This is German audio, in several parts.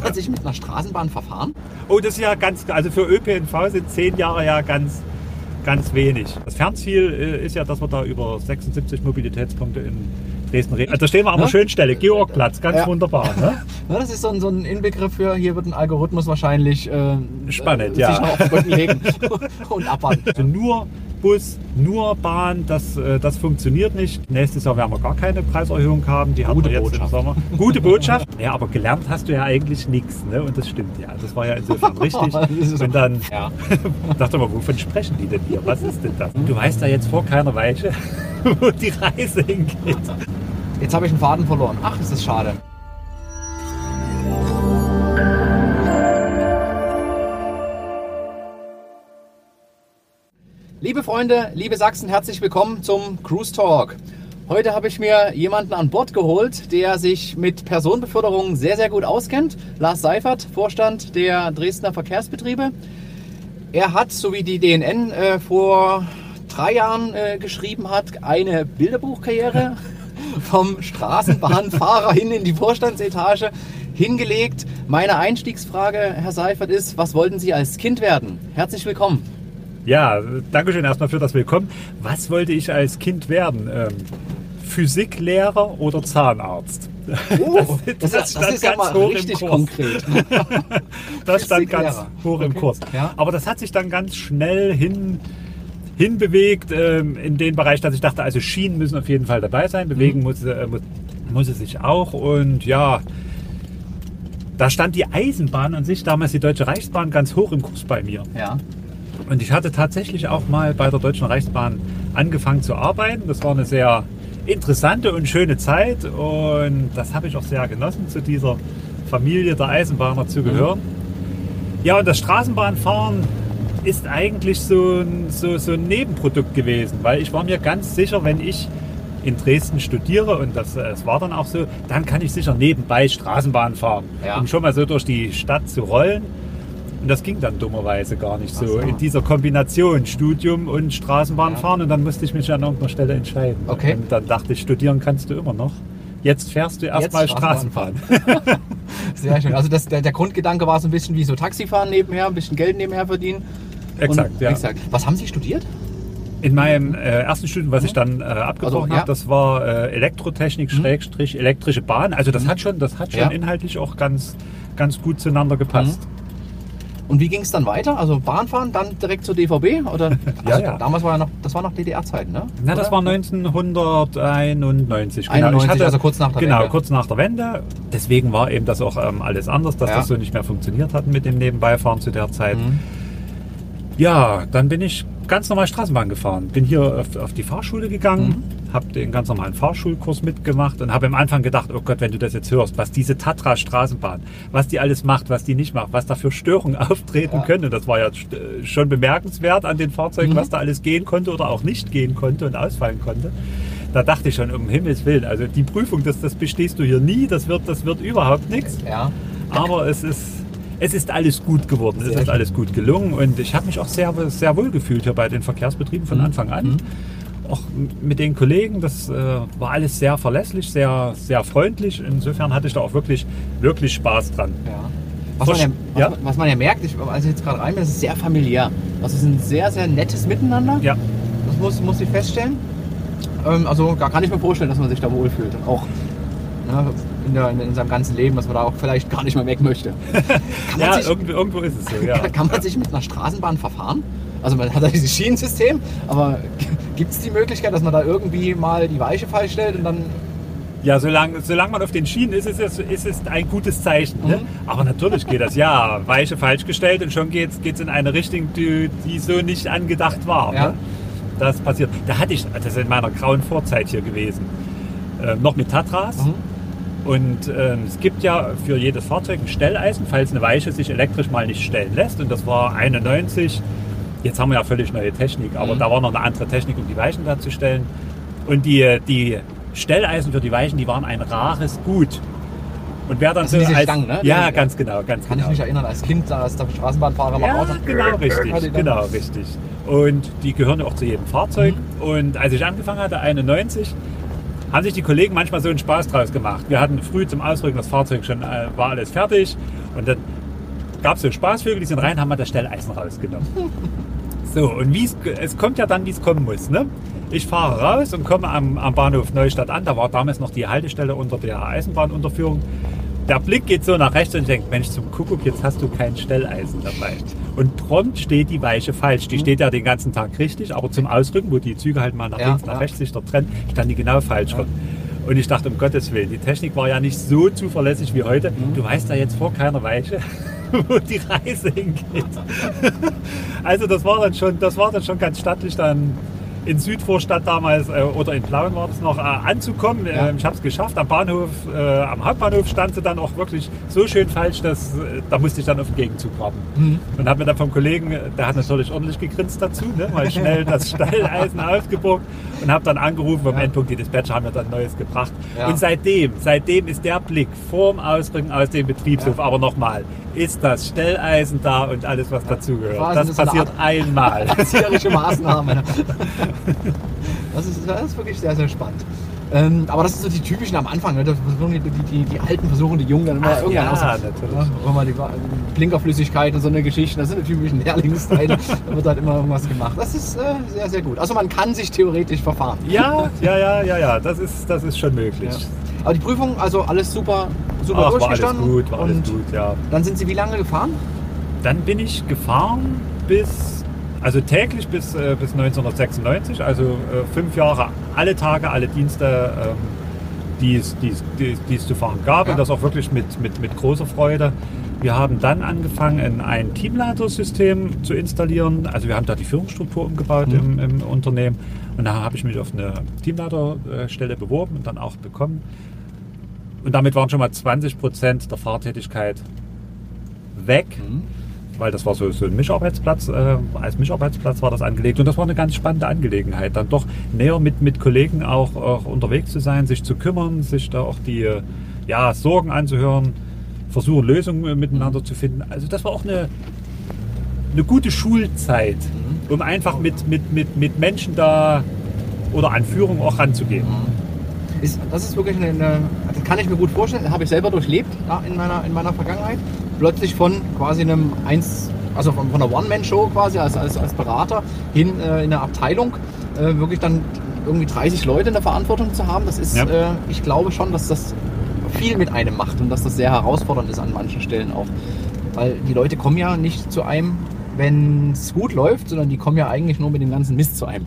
Kann man sich mit einer Straßenbahn verfahren? Oh, das ist ja ganz, also für ÖPNV sind zehn Jahre ja ganz, ganz wenig. Das Fernziel äh, ist ja, dass wir da über 76 Mobilitätspunkte in Dresden reden. Also da stehen wir an der Ja? schönen Stelle, Georgplatz, ganz Ja. wunderbar. Ne? Das ist so ein, so ein Inbegriff für, hier wird ein Algorithmus wahrscheinlich äh, Spannend, äh, ja. sich noch auf den Rücken legen und abwarten. Also nur Bus, nur Bahn, das, äh, das funktioniert nicht. Nächstes Jahr werden wir gar keine Preiserhöhung haben. Die haben Gute wir jetzt Botschaft. im Sommer. Gute Botschaft. Ja, aber gelernt hast du ja eigentlich nichts. Ne? Und das stimmt ja. Das war ja insofern richtig. Und dann Ja. dachte man, wovon sprechen die denn hier? Was ist denn das? Du weißt ja jetzt vor keiner Weiche, wo die Reise hingeht. Jetzt habe ich einen Faden verloren. Ach, ist das schade. Liebe Freunde, liebe Sachsen, herzlich willkommen zum Cruise Talk. Heute habe ich mir jemanden an Bord geholt, der sich mit Personenbeförderung sehr, sehr gut auskennt. Lars Seifert, Vorstand der Dresdner Verkehrsbetriebe. Er hat, so wie die DNN äh, vor drei Jahren äh, geschrieben hat, eine Bilderbuchkarriere vom Straßenbahnfahrer hin in die Vorstandsetage hingelegt. Meine Einstiegsfrage, Herr Seifert, ist, was wollten Sie als Kind werden? Herzlich willkommen. Ja, danke schön erstmal für das Willkommen. Was wollte ich als Kind werden? Ähm, Physiklehrer oder Zahnarzt? Oh, das, das ist, stand das ist ja ganz mal hoch im richtig Kurs. konkret. Das stand ganz hoch im Okay. Kurs. Ja. Aber das hat sich dann ganz schnell hin, hinbewegt ähm, in den Bereich, dass ich dachte, also Schienen müssen auf jeden Fall dabei sein. Bewegen Mhm. muss, äh, muss, muss es sich auch. Und ja, da stand die Eisenbahn an sich, damals die Deutsche Reichsbahn, ganz hoch im Kurs bei mir. Ja. Und ich hatte tatsächlich auch mal bei der Deutschen Reichsbahn angefangen zu arbeiten. Das war eine sehr interessante und schöne Zeit und das habe ich auch sehr genossen, zu dieser Familie der Eisenbahner zu gehören. Ja, und das Straßenbahnfahren ist eigentlich so ein, so, so ein Nebenprodukt gewesen, weil ich war mir ganz sicher, wenn ich in Dresden studiere und das, es war dann auch so, dann kann ich sicher nebenbei Straßenbahn fahren, Ja. um schon mal so durch die Stadt zu rollen. Und das ging dann dummerweise gar nicht so, so. in dieser Kombination Studium und Straßenbahn Ja. fahren und dann musste ich mich an irgendeiner Stelle entscheiden. Okay. Und dann dachte ich, studieren kannst du immer noch. Jetzt fährst du erstmal Straßenbahn. Straßenbahn. Sehr schön. Also das, der, der Grundgedanke war so ein bisschen wie so Taxifahren nebenher, ein bisschen Geld nebenher verdienen. Exakt, Und, ja. Exakt. Was haben Sie studiert? In meinem äh, ersten Studium, was ich dann äh, abgebrochen Also, ja. habe, das war äh, Elektrotechnik, Schrägstrich, elektrische Bahn. Also das Mhm. hat schon, das hat schon Ja. inhaltlich auch ganz, ganz gut zueinander gepasst. Und wie ging es dann weiter? Also Bahnfahren, dann direkt zur DVB? Oder? Ja, Also ja. Damals war ja noch, das war noch DDR-Zeiten, ne? Na, das war 1991. 91, also kurz nach der genau, Wende. kurz nach der Wende. Deswegen war eben das auch ähm, alles anders, dass Ja. das so nicht mehr funktioniert hat mit dem Nebenbeifahren zu der Zeit. Mhm. Ja, dann bin ich ganz normal Straßenbahn gefahren. Bin hier auf, auf die Fahrschule gegangen, habe den ganz normalen Fahrschulkurs mitgemacht und habe am Anfang gedacht, oh Gott, wenn du das jetzt hörst, was diese Tatra Straßenbahn, was die alles macht, was die nicht macht, was da für Störungen auftreten Ja. können. Und das war ja st- schon bemerkenswert an den Fahrzeugen, Mhm. was da alles gehen konnte oder auch nicht gehen konnte und ausfallen konnte. Da dachte ich schon, um Himmels Willen, also die Prüfung, das, das bestehst du hier nie, das wird, das wird überhaupt nichts. Ja. Aber es ist, es ist alles gut geworden, es Sehr ist schön. alles gut gelungen und ich habe mich auch sehr, sehr wohl gefühlt hier bei den Verkehrsbetrieben von Mhm. Anfang an. Auch mit den Kollegen, das äh, war alles sehr verlässlich, sehr, sehr freundlich. Insofern hatte ich da auch wirklich, wirklich Spaß dran. Ja. Was man ja, was, ja. was man ja merkt, ich, als ich jetzt gerade rein bin, es ist sehr familiär. Also es ist ein sehr, sehr nettes Miteinander. Ja, Das muss, muss ich feststellen. Ähm, also da kann ich mir vorstellen, dass man sich da wohlfühlt. Auch ne, in, der, in seinem ganzen Leben, dass man da auch vielleicht gar nicht mehr weg möchte. Ja sich, irgendwo, irgendwo ist es so, ja. kann man sich mit einer Straßenbahn verfahren? Also man hat ja dieses Schienensystem, aber gibt es die Möglichkeit, dass man da irgendwie mal die Weiche falsch stellt und dann Ja, solange, solange man auf den Schienen ist, ist es, ist es ein gutes Zeichen. Ne? Mhm. Aber natürlich geht das, ja, Weiche falsch gestellt und schon geht es in eine Richtung, die, die so nicht angedacht war. Ja. Ne? Das passiert. Da hatte ich, das ist in meiner grauen Vorzeit hier gewesen, äh, noch mit Tatras. Mhm. Und ähm, es gibt ja für jedes Fahrzeug ein Stelleisen, falls eine Weiche sich elektrisch mal nicht stellen lässt. Und das war 91. Jetzt haben wir ja völlig neue Technik, aber Mhm. da war noch eine andere Technik, um die Weichen da zu stellen. Und die, die Stelleisen für die Weichen, die waren ein rares Gut. Und wer dann Das so als, Stangen, ne? Ja, Die- ganz genau, ganz kann genau. ich mich erinnern, als Kind, als der Straßenbahnfahrer mal Ja, raus genau, richtig, genau, richtig. Und die gehören ja auch zu jedem Fahrzeug. Mhm. Und als ich angefangen hatte, 91, haben sich die Kollegen manchmal so einen Spaß draus gemacht. Wir hatten früh zum Ausrücken das Fahrzeug schon, äh, war alles fertig. Und dann gab es so Spaßvögel, die sind rein, haben wir das Stelleisen rausgenommen. So, und wie es, es kommt ja dann, wie es kommen muss. Ne? Ich fahre raus und komme am, am Bahnhof Neustadt an. Da war damals noch die Haltestelle unter der Eisenbahnunterführung. Der Blick geht so nach rechts und ich denke, Mensch, zum Kuckuck, jetzt hast du kein Stelleisen dabei. Und prompt steht die Weiche falsch. Die steht ja den ganzen Tag richtig, aber zum Ausrücken, wo die Züge halt mal nach Ja, links, nach ja. rechts sich dort trennen, stand die genau falsch rum. Und ich dachte, um Gottes Willen, die Technik war ja nicht so zuverlässig wie heute. Mhm. Du weißt ja jetzt vor keiner Weiche, wo die Reise hingeht. Also das war dann schon, das war dann schon ganz stattlich dann in Südvorstadt damals äh, oder in Plauen war das noch äh, anzukommen. Ja. Ähm, ich habe es geschafft. Am Bahnhof, äh, am Hauptbahnhof stand sie dann auch wirklich so schön falsch, dass äh, da musste ich dann auf den Gegenzug warten. Mhm. Und habe mir dann vom Kollegen, der hat natürlich ordentlich gegrinst dazu, ne, mal schnell das Steileisen ausgebuckt und habe dann angerufen vom Ja. Endpunkt, die Dispatcher haben mir dann Neues gebracht. Ja. Und seitdem, seitdem ist der Blick vorm Ausrücken aus dem Betriebshof, aber nochmal, ist das Stelleisen da und alles, was dazugehört. Das eine passiert Art- einmal. erzieherische Maßnahme. Das ist, das ist wirklich sehr, sehr spannend. Ähm, aber das sind so die typischen am Anfang. Ne? Die, die, die, Alten versuchen die Jungen dann immer Ach irgendwann ja, aus- natürlich. Ja, immer die Blinkerflüssigkeit und so eine Geschichte. Das sind die typischen Lehrlingsteile. da wird halt immer irgendwas gemacht. Das ist äh, sehr, sehr gut. Also man kann sich theoretisch verfahren. Ja, ja, ja, ja, ja, das ist, das ist schon möglich. Ja. Aber die Prüfung, also alles super, super Ach, war alles durchgestanden. gut, war alles gut, ja. dann sind Sie wie lange gefahren? Dann bin ich gefahren bis, also täglich bis, äh, bis 1996, also äh, fünf Jahre, alle Tage, alle Dienste, ähm, die es, zu fahren gab Ja. und das auch wirklich mit, mit, mit großer Freude. Wir haben dann angefangen, ein Teamleitersystem zu installieren. Also wir haben da die Führungsstruktur umgebaut Mhm. im, im Unternehmen. Und da habe ich mich auf eine Teamleiterstelle beworben und dann auch bekommen. Und damit waren schon mal 20 Prozent der Fahrtätigkeit weg weil das war so, so ein Mischarbeitsplatz, äh, als Mischarbeitsplatz war das angelegt und das war eine ganz spannende Angelegenheit, dann doch näher mit, mit Kollegen auch, auch unterwegs zu sein, sich zu kümmern, sich da auch die äh, ja, Sorgen anzuhören, versuchen Lösungen äh, miteinander zu finden. Also das war auch eine, eine gute Schulzeit, um einfach mit, mit, mit, mit Menschen da oder an Führung auch ranzugehen. Ist, das ist wirklich eine, eine, das kann ich mir gut vorstellen, habe ich selber durchlebt ja, in, meiner, in meiner Vergangenheit. Plötzlich von quasi einem eins, also von, von einer One-Man-Show quasi als, als, als Berater hin äh, in eine Abteilung, äh, wirklich dann irgendwie 30 Leute in der Verantwortung zu haben, das ist, Ja. äh, ich glaube schon, dass das viel mit einem macht und dass das sehr herausfordernd ist an manchen Stellen auch. Weil die Leute kommen ja nicht zu einem, wenn es gut läuft, sondern die kommen ja eigentlich nur mit dem ganzen Mist zu einem.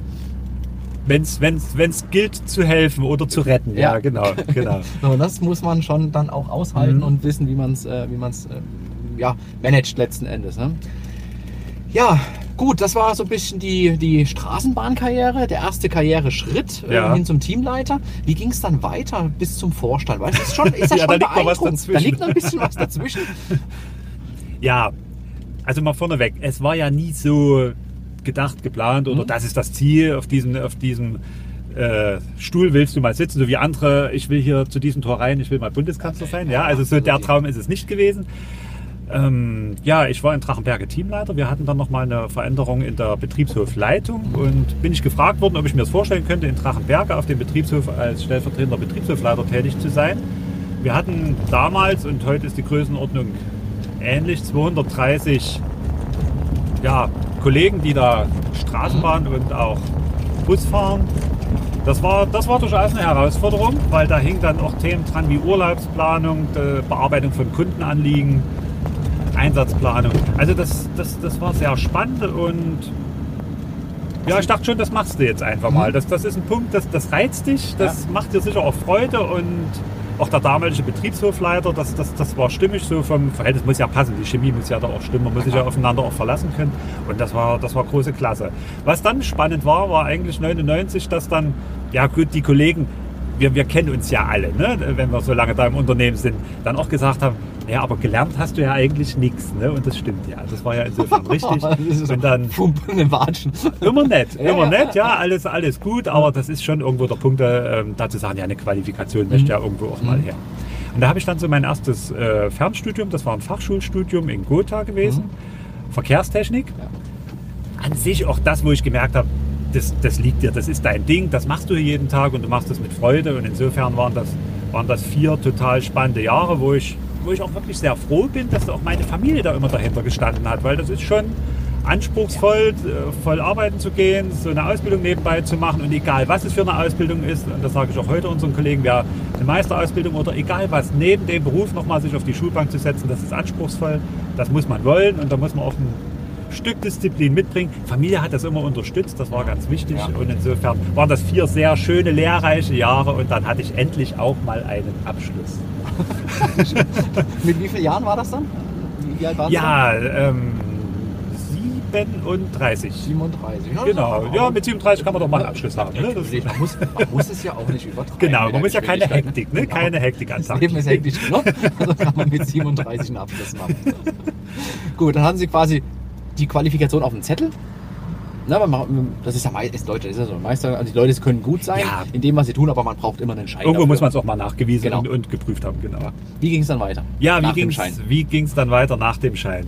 Wenn es gilt zu helfen oder zu retten. Ja, Ja. genau, genau. So, das muss man schon dann auch aushalten Mhm. und wissen, wie man es äh, wie man's, äh, ja, managt letzten Endes. Ne? Ja, gut, das war so ein bisschen die, die Straßenbahnkarriere, der erste Karriereschritt äh, Ja. hin zum Teamleiter. Wie ging es dann weiter bis zum Vorstand? Weil das ist, schon, ist ja, schon da liegt noch was dazwischen. Da liegt noch ein bisschen was dazwischen. Ja, also mal vorneweg, es war ja nie so gedacht, geplant oder Mhm. das ist das Ziel, auf diesem, auf diesem äh, Stuhl willst du mal sitzen, so wie andere, ich will hier zu diesem Tor rein, ich will mal Bundeskanzler sein. Ja, also so der Traum ist es nicht gewesen. Ähm, ja, ich war in Drachenberge Teamleiter. Wir hatten dann nochmal eine Veränderung in der Betriebshofleitung und bin ich gefragt worden, ob ich mir das vorstellen könnte, in Drachenberge auf dem Betriebshof als stellvertretender Betriebshofleiter tätig zu sein. Wir hatten damals, und heute ist die Größenordnung ähnlich, 230 ja, Kollegen, die da Straßenbahn und auch Bus fahren. Das war, das war durchaus eine Herausforderung, weil da hing dann auch Themen dran wie Urlaubsplanung, Bearbeitung von Kundenanliegen, Einsatzplanung. Also das, das, das war sehr spannend und ja, ich dachte schon, das machst du jetzt einfach mal. Das, das ist ein Punkt, das, das reizt dich, das macht dir sicher auch Freude und auch der damalige Betriebshofleiter, das, das, das war stimmig so vom Verhältnis, muss ja passen, die Chemie muss ja da auch stimmen, man muss sich ja aufeinander auch verlassen können und das war, das war große Klasse. Was dann spannend war, war eigentlich 99, dass dann, ja gut, die Kollegen, wir, wir kennen uns ja alle, ne? wenn wir so lange da im Unternehmen sind, dann auch gesagt haben, ja, aber gelernt hast du ja eigentlich nichts. Ne? Und das stimmt ja. Das war ja insofern richtig. Und dann Pump in den Watschen. immer nett, Ja, immer ja, nett, ja, alles, alles gut, aber das ist schon irgendwo der Punkt, äh, ähm, da zu sagen, ja, eine Qualifikation möchte ja irgendwo auch mal her. Und da habe ich dann so mein erstes äh, Fernstudium, das war ein Fachschulstudium in Gotha gewesen, Verkehrstechnik. An sich auch das, wo ich gemerkt habe, das, das liegt dir, das ist dein Ding, das machst du jeden Tag und du machst das mit Freude und insofern waren das, waren das vier total spannende Jahre, wo ich wo ich auch wirklich sehr froh bin, dass auch meine Familie da immer dahinter gestanden hat, weil das ist schon anspruchsvoll, äh, voll arbeiten zu gehen, so eine Ausbildung nebenbei zu machen und egal was es für eine Ausbildung ist, und das sage ich auch heute unseren Kollegen, wer eine Meisterausbildung oder egal was, neben dem Beruf nochmal sich auf die Schulbank zu setzen, das ist anspruchsvoll, das muss man wollen und da muss man auch ein Stück Disziplin mitbringen. Familie hat das immer unterstützt, das war ganz wichtig Ja. und insofern waren das vier sehr schöne, lehrreiche Jahre und dann hatte ich endlich auch mal einen Abschluss. Mit wie vielen Jahren war das dann? Wie, alt waren Ja, ähm, 37. Sie dann? 37. Ja, Genau, das ja, mit 37 kann man doch mal einen Abschluss haben. Ne? Das, man, muss, man muss es ja auch nicht übertreiben. genau, man muss ja keine Geschwindigkeit, Hektik, ne? Genau. keine Hektik Das anzeigen. Leben ist hektisch genug, also kann man mit 37 einen Abschluss machen. Gut, dann hatten Sie quasi die Qualifikation auf dem Zettel. Na, man das ist ja meist, das ist ja so Meister. Also die Leute können gut sein Ja. in dem, was sie tun, aber man braucht immer einen Schein. Irgendwo dafür. muss man es auch mal nachgewiesen Genau. und, und geprüft haben, genau. Wie ging es dann weiter? Ja, Nach wie dem ging Schein. es dann weiter nach dem Schein?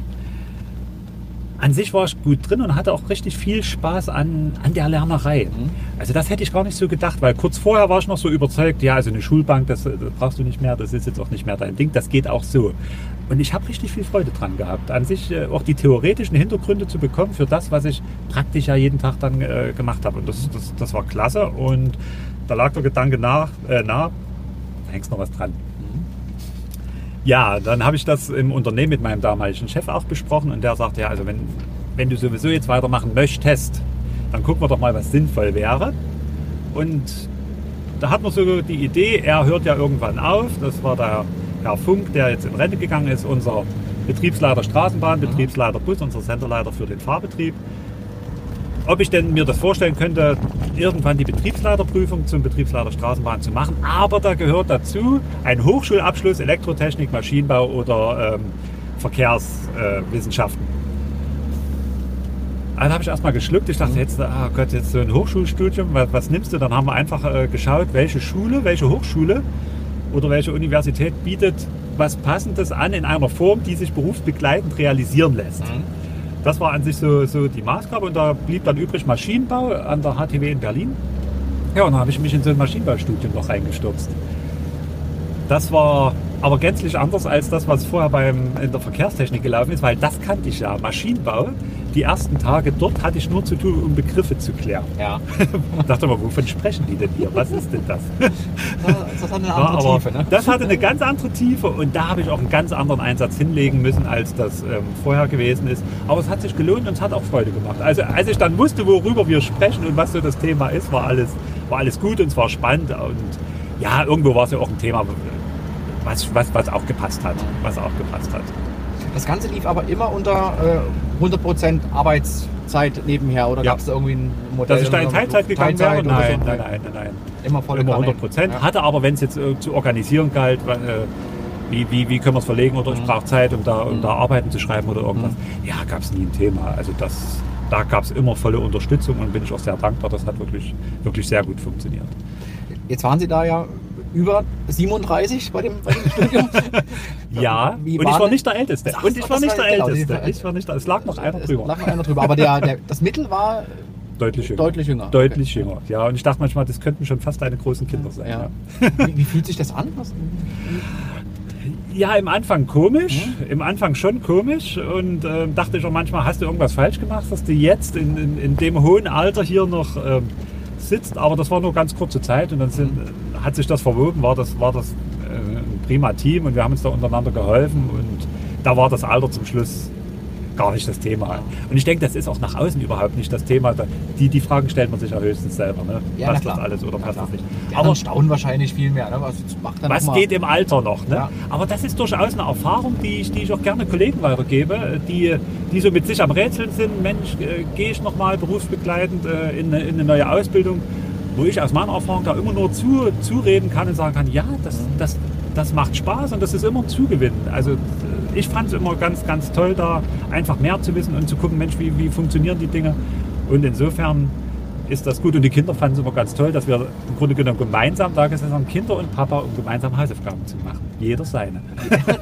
An sich war ich gut drin und hatte auch richtig viel Spaß an, an der Lernerei. Mhm. Also das hätte ich gar nicht so gedacht, weil kurz vorher war ich noch so überzeugt, ja, also eine Schulbank, das, das brauchst du nicht mehr, das ist jetzt auch nicht mehr dein Ding, das geht auch so. Und ich habe richtig viel Freude dran gehabt, an sich äh, auch die theoretischen Hintergründe zu bekommen für das, was ich praktisch ja jeden Tag dann äh, gemacht habe. Und das, das, das war klasse und da lag der Gedanke nach, äh, nah, da hängst noch was dran. Ja, dann habe ich das im Unternehmen mit meinem damaligen Chef auch besprochen und der sagte, ja, also wenn, wenn du sowieso jetzt weitermachen möchtest, dann gucken wir doch mal, was sinnvoll wäre. Und da hat man so die Idee, er hört ja irgendwann auf, das war der Herr Funk, der jetzt in Rente gegangen ist, unser Betriebsleiter Straßenbahn, Betriebsleiter Bus, unser Senderleiter für den Fahrbetrieb. Ob ich denn mir das vorstellen könnte, irgendwann die Betriebsleiterprüfung zum Betriebsleiter Straßenbahn zu machen. Aber da gehört dazu ein Hochschulabschluss Elektrotechnik, Maschinenbau oder ähm, Verkehrswissenschaften. Also habe ich erstmal geschluckt. Ich dachte jetzt, ah Gott, jetzt so ein Hochschulstudium, was, was nimmst du? Dann haben wir einfach äh, geschaut, welche Schule, welche Hochschule oder welche Universität bietet was Passendes an in einer Form, die sich berufsbegleitend realisieren lässt. Mhm. Das war an sich so, so die Maßgabe und da blieb dann übrig Maschinenbau an der HTW in Berlin. Ja, und dann habe ich mich in so ein Maschinenbaustudium noch reingestürzt. Das war aber gänzlich anders als das, was vorher beim, in der Verkehrstechnik gelaufen ist, weil das kannte ich ja. Maschinenbau, die ersten Tage dort hatte ich nur zu tun, um Begriffe zu klären. Ja, Ich dachte mal, wovon sprechen die denn hier? Was ist denn das? das hat eine Ja, andere aber Tiefe. Ne? Das hatte eine ganz andere Tiefe und da habe ich auch einen ganz anderen Einsatz hinlegen müssen, als das ähm, vorher gewesen ist. Aber es hat sich gelohnt und es hat auch Freude gemacht. Also als ich dann wusste, worüber wir sprechen und was so das Thema ist, war alles, war alles gut und es war spannend. Und ja, irgendwo war es ja auch ein Thema, was, was, was auch gepasst hat. Was auch gepasst hat. Das Ganze lief aber immer unter äh, 100% Arbeitszeit nebenher oder Ja. gab es da irgendwie ein Modell? Dass ich da in Teilzeit gegangen wäre? Teilzeit oder Nein, so? nein, nein, nein, nein. Immer volle Immer Kanne. 100 Prozent. Ja. Hatte aber, wenn es jetzt äh, zu organisieren galt, äh, wie, wie, wie können wir es verlegen oder ich Mhm. brauche Zeit, um da, um Mhm. da Arbeiten zu schreiben oder irgendwas. Ja, gab es nie ein Thema. Also das, da gab es immer volle Unterstützung und bin ich auch sehr dankbar. Das hat wirklich, wirklich sehr gut funktioniert. Jetzt waren Sie da ja über 37 bei dem, bei dem Studium. Ja, und ich war nicht der Älteste. Ach, Und ich war nicht der genau, Älteste. Ich war nicht der, es lag noch einer Es drüber. lag noch einer drüber. Aber der, der, das Mittel war Deutlich jünger. deutlich jünger. Deutlich jünger. Ja, und ich dachte manchmal, das könnten schon fast deine großen Kinder sein. Ja. Ja. Wie, wie fühlt sich das an? Was, Ja, im Anfang komisch, Mhm. im Anfang schon komisch und ähm, dachte ich auch manchmal, hast du irgendwas falsch gemacht, dass du jetzt in, in, in dem hohen Alter hier noch ähm, sitzt, aber das war nur ganz kurze Zeit und dann sind, Mhm. Hat sich das verwoben, war das, war das äh, ein prima Team und wir haben uns da untereinander geholfen und da war das Alter zum Schluss gar nicht das Thema. Und ich denke, das ist auch nach außen überhaupt nicht das Thema. Die, die Fragen stellt man sich ja höchstens selber. Ne? Ja, passt das alles oder passt das nicht? Die Aber staunen wahrscheinlich viel mehr. Ne? Was, was geht im Alter noch. Ne? Ja. Aber das ist durchaus eine Erfahrung, die ich, die ich auch gerne Kollegen weitergebe, die, die so mit sich am Rätseln sind. Mensch, äh, gehe ich nochmal berufsbegleitend äh, in, eine, in eine neue Ausbildung, wo ich aus meiner Erfahrung da immer nur zu, zureden kann und sagen kann, ja, das, das, das macht Spaß und das ist immer ein Zugewinn. Also ich fand es immer ganz, ganz toll, da einfach mehr zu wissen und zu gucken, Mensch, wie, wie funktionieren die Dinge. Und insofern ist das gut. Und die Kinder fanden es immer ganz toll, dass wir im Grunde genommen gemeinsam da gesessen haben, Kinder und Papa, um gemeinsam Hausaufgaben zu machen. Jeder seine.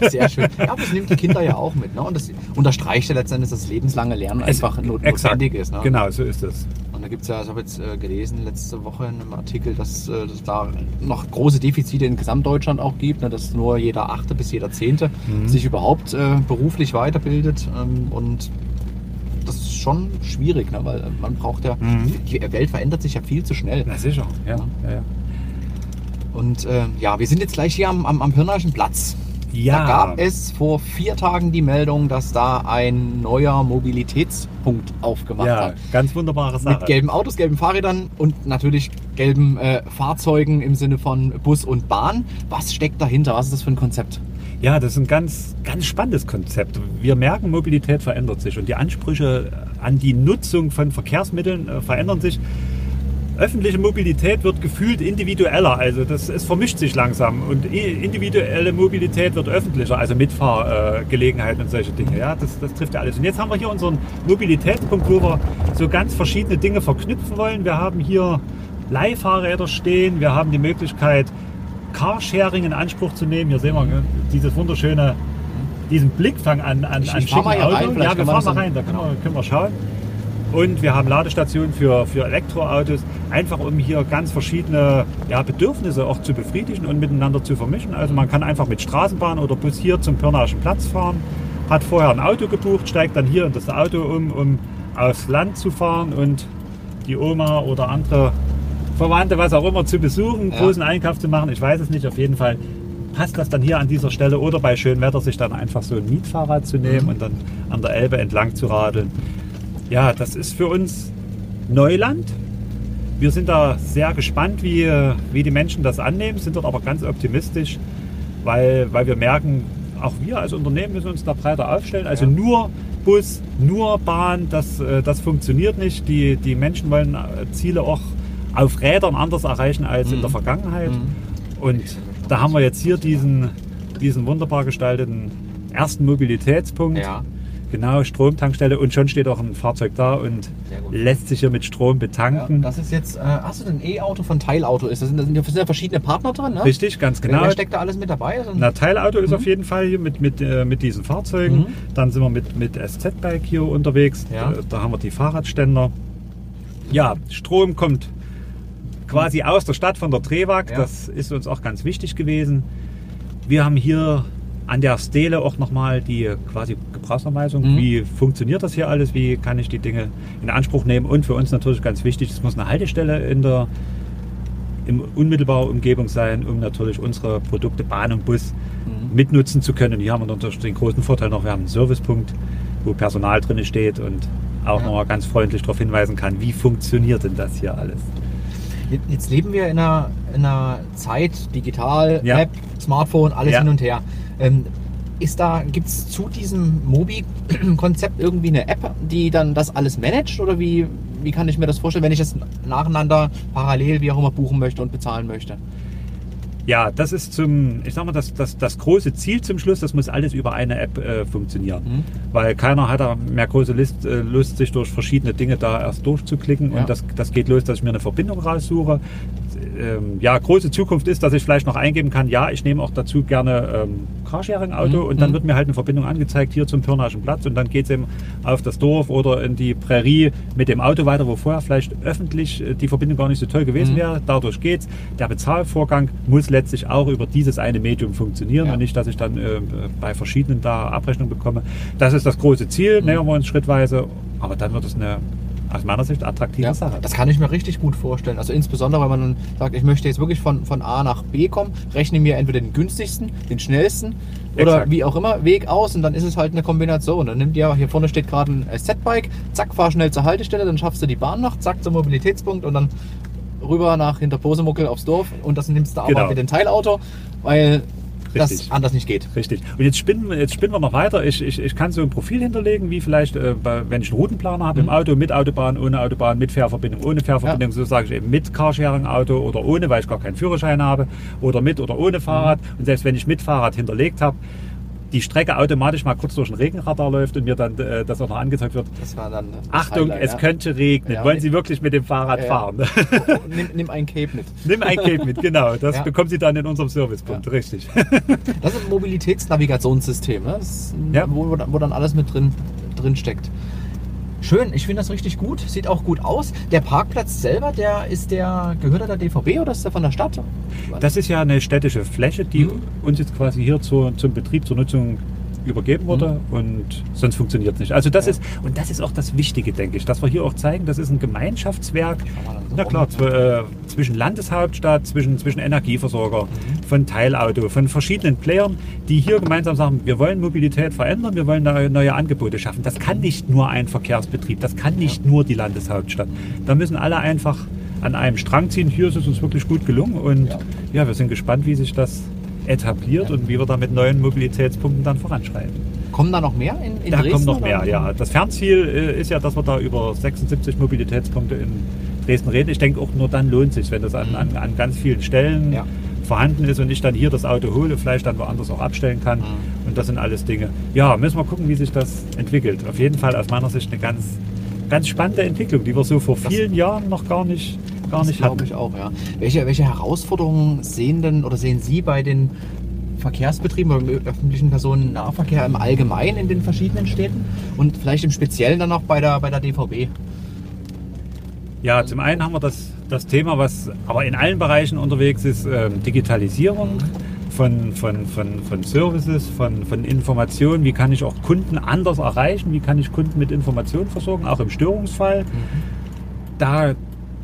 Sehr schön. Ja, aber das nimmt die Kinder ja auch mit. Ne? Und das unterstreicht ja letztendlich, dass das lebenslange Lernen einfach notwendig Exakt. ist. Ne? Genau, so ist es. Und da gibt es ja, ich habe jetzt äh, gelesen letzte Woche in einem Artikel, dass äh, es da noch große Defizite in Gesamtdeutschland auch gibt, ne, dass nur jeder Achte bis jeder Zehnte Mhm. sich überhaupt äh, beruflich weiterbildet. Ähm, und das ist schon schwierig, ne, weil äh, man braucht ja, Mhm. die Welt verändert sich ja viel zu schnell. Na sicher, ja. ja, ja. Und äh, ja, wir sind jetzt gleich hier am, am, am Pirnaischen Platz. Ja. Da gab es vor vier Tagen die Meldung, dass da ein neuer Mobilitätspunkt aufgemacht ja, hat. ganz wunderbare Sache. Mit gelben Autos, gelben Fahrrädern und natürlich gelben äh, Fahrzeugen im Sinne von Bus und Bahn. Was steckt dahinter? Was ist das für ein Konzept? Ja, das ist ein ganz, ganz spannendes Konzept. Wir merken, Mobilität verändert sich und die Ansprüche an die Nutzung von Verkehrsmitteln äh, verändern sich. Öffentliche Mobilität wird gefühlt individueller, also das, es vermischt sich langsam und individuelle Mobilität wird öffentlicher, also Mitfahrgelegenheiten und solche Dinge. Ja, das, das trifft ja alles. Und jetzt haben wir hier unseren Mobilitätspunkt, wo wir so ganz verschiedene Dinge verknüpfen wollen. Wir haben hier Leihfahrräder stehen, wir haben die Möglichkeit, Carsharing in Anspruch zu nehmen. Hier sehen wir ne, dieses wunderschöne, diesen Blickfang an, an, Ich- an ich mal schicken rein, vielleicht Ja, wir fahren mal rein, da können wir, können wir schauen. Und wir haben Ladestationen für, für Elektroautos, einfach um hier ganz verschiedene ja, Bedürfnisse auch zu befriedigen und miteinander zu vermischen. Also man kann einfach mit Straßenbahn oder Bus hier zum Pirnaischen Platz fahren, hat vorher ein Auto gebucht, steigt dann hier in das Auto um, um aufs Land zu fahren und die Oma oder andere Verwandte, was auch immer, zu besuchen, Ja. großen Einkauf zu machen. Ich weiß es nicht, auf jeden Fall passt das dann hier an dieser Stelle oder bei schönem Wetter sich dann einfach so ein Mietfahrrad zu nehmen Mhm. und dann an der Elbe entlang zu radeln. Ja, das ist für uns Neuland. Wir sind da sehr gespannt, wie, wie die Menschen das annehmen, sind dort aber ganz optimistisch, weil, weil wir merken, auch wir als Unternehmen müssen uns da breiter aufstellen. Also Ja. nur Bus, nur Bahn, das, äh, das funktioniert nicht. Die, die Menschen wollen äh, Ziele auch auf Rädern anders erreichen als in Mhm. der Vergangenheit. Mhm. Und da haben wir jetzt hier diesen, diesen wunderbar gestalteten ersten Mobilitätspunkt. Ja. Genau, Stromtankstelle und schon steht auch ein Fahrzeug da und lässt sich hier mit Strom betanken. das ist jetzt, äh, hast du ein E-Auto von Teilauto? Ist das, sind, das sind ja- ja verschiedene Partner drin, ne? Richtig, ganz genau. Wer steckt da alles mit dabei? Also, Na, Teilauto ist Mhm. auf jeden Fall hier mit, mit, äh, mit diesen Fahrzeugen. Mhm. Dann sind wir mit, mit SZ-Bike hier unterwegs. Ja. Da, da haben wir die Fahrradständer. Ja, Strom kommt quasi aus der Stadt von der Trewag. Ja. Das ist uns auch ganz wichtig gewesen. Wir haben hier an der Stele auch nochmal die quasi Gebrauchsanweisung. Mhm. Wie funktioniert das hier alles? Wie kann ich die Dinge in Anspruch nehmen? Und für uns natürlich ganz wichtig, es muss eine Haltestelle in der in unmittelbarer Umgebung sein, um natürlich unsere Produkte Bahn und Bus Mhm. mitnutzen zu können. Hier haben wir natürlich den großen Vorteil noch, wir haben einen Servicepunkt, wo Personal drin steht und auch Ja. nochmal ganz freundlich darauf hinweisen kann, wie funktioniert denn das hier alles. Jetzt- Jetzt leben wir in einer, in einer Zeit, digital, Ja. App, Smartphone, alles Ja. hin und her. Ähm, ist da, gibt es zu diesem Mobi-Konzept irgendwie eine App, die dann das alles managt? Oder wie, wie kann ich mir das vorstellen, wenn ich das nacheinander, parallel, wie auch immer, buchen möchte und bezahlen möchte? Ja, das ist zum, ich sag mal, das, das, das große Ziel zum Schluss, das muss alles über eine App äh, funktionieren. Mhm. Weil keiner hat da mehr große Lust, äh, Lust, sich durch verschiedene Dinge da erst durchzuklicken. Ja. Und das, das geht los, dass ich mir eine Verbindung raussuche. Ähm, ja, große Zukunft ist, dass ich vielleicht noch eingeben kann, ja, ich nehme auch dazu gerne ähm, Carsharing-Auto Mhm. und dann Mhm. wird mir halt eine Verbindung angezeigt hier zum Pirnaischen Platz und dann geht es eben auf das Dorf oder in die Prärie mit dem Auto weiter, wo vorher vielleicht öffentlich äh, die Verbindung gar nicht so toll gewesen Mhm. wäre. Dadurch geht's. Der Bezahlvorgang muss letztlich auch über dieses eine Medium funktionieren Ja. und nicht, dass ich dann äh, bei verschiedenen da Abrechnung bekomme. Das ist das große Ziel, Mhm. nähern wir uns schrittweise, aber dann wird es eine aus meiner Sicht attraktive Ja, Sache. das kann ich mir richtig gut vorstellen. Also insbesondere, wenn man dann sagt, ich möchte jetzt wirklich von, von A nach B kommen, rechne mir entweder den günstigsten, den schnellsten oder Exakt. wie auch immer Weg aus und dann ist es halt eine Kombination. Dann nimmt ja, hier vorne steht gerade ein SZ-Bike, zack, fahr schnell zur Haltestelle, dann schaffst du die Bahn noch, zack, zum Mobilitätspunkt und dann rüber nach Hinterposemuckel aufs Dorf und das nimmst du aber Genau. mit dem Teilauto, weil Richtig. das anders nicht geht. Richtig. Und jetzt spinnen, wir- jetzt spinnen wir noch weiter. Ich, ich, ich kann so ein Profil hinterlegen, wie vielleicht, äh, wenn ich einen Routenplaner habe Mhm. im Auto, mit Autobahn, ohne Autobahn, mit Fährverbindung, ohne Fährverbindung. So sage ich eben mit Carsharing-Auto oder ohne, weil ich gar keinen Führerschein habe. Oder mit oder ohne Fahrrad. Und selbst wenn ich mit Fahrrad hinterlegt habe, die Strecke automatisch mal kurz durch ein Regenradar läuft und mir dann äh, das auch noch angezeigt wird. Dann Achtung, Highlight, es ja. könnte regnen. Ja. Wollen Sie wirklich mit dem Fahrrad Ja, fahren? nimm, nimm ein Cape mit. Nimm ein Cape mit, genau. Das bekommen Sie dann in unserem Servicepunkt. Richtig. Das ist ein Mobilitätsnavigationssystem, ne? wo, wo dann alles mit drin, drin steckt. Schön, ich finde das richtig gut. Sieht auch gut aus. Der Parkplatz selber, der ist der, gehört er der DVB oder ist der von der Stadt? Das ist ja eine städtische Fläche, die Mhm. uns jetzt quasi hier zu, zum Betrieb, zur Nutzung übergeben wurde und sonst funktioniert es nicht. Also das Ja. ist, und das ist auch das Wichtige, denke ich, dass wir hier auch zeigen, das ist ein Gemeinschaftswerk, so na klar, zw äh, zwischen Landeshauptstadt, zwischen, zwischen Energieversorger, Mhm. von Teilauto, von verschiedenen Playern, die hier gemeinsam sagen, wir wollen Mobilität verändern, wir wollen neue, neue Angebote schaffen. Das kann nicht nur ein Verkehrsbetrieb, das kann nicht nur die Landeshauptstadt. Da müssen alle einfach an einem Strang ziehen. Hier ist es uns wirklich gut gelungen und Ja. ja, wir sind gespannt, wie sich das etabliert und wie wir da mit neuen Mobilitätspunkten dann voranschreiten. Kommen da noch mehr in, in Da Dresden? kommt noch oder? mehr, ja. Das Fernziel äh, ist ja, dass wir da über 76 Mobilitätspunkte in Dresden reden. Ich denke auch nur dann lohnt sich, wenn das an, an, an ganz vielen Stellen Ja. vorhanden ist und ich dann hier das Auto hole, vielleicht dann woanders auch abstellen kann. Mhm. Und das sind alles Dinge. Ja, müssen wir gucken, wie sich das entwickelt. Auf jeden Fall aus meiner Sicht eine ganz, ganz spannende Entwicklung, die wir so vor Das- vielen Jahren noch gar nicht, gar nicht glaube hatten. ich auch, ja. Welche, welche Herausforderungen sehen denn oder sehen Sie bei den Verkehrsbetrieben oder im öffentlichen Personennahverkehr im Allgemeinen in den verschiedenen Städten und vielleicht im Speziellen dann auch bei der, bei der DVB? Ja, zum einen haben wir das, das Thema, was aber in allen Bereichen unterwegs ist, ähm, Digitalisierung von, von, von, von Services, von, von Informationen. Wie kann ich auch Kunden anders erreichen? Wie kann ich Kunden mit Informationen versorgen, auch im Störungsfall? Da,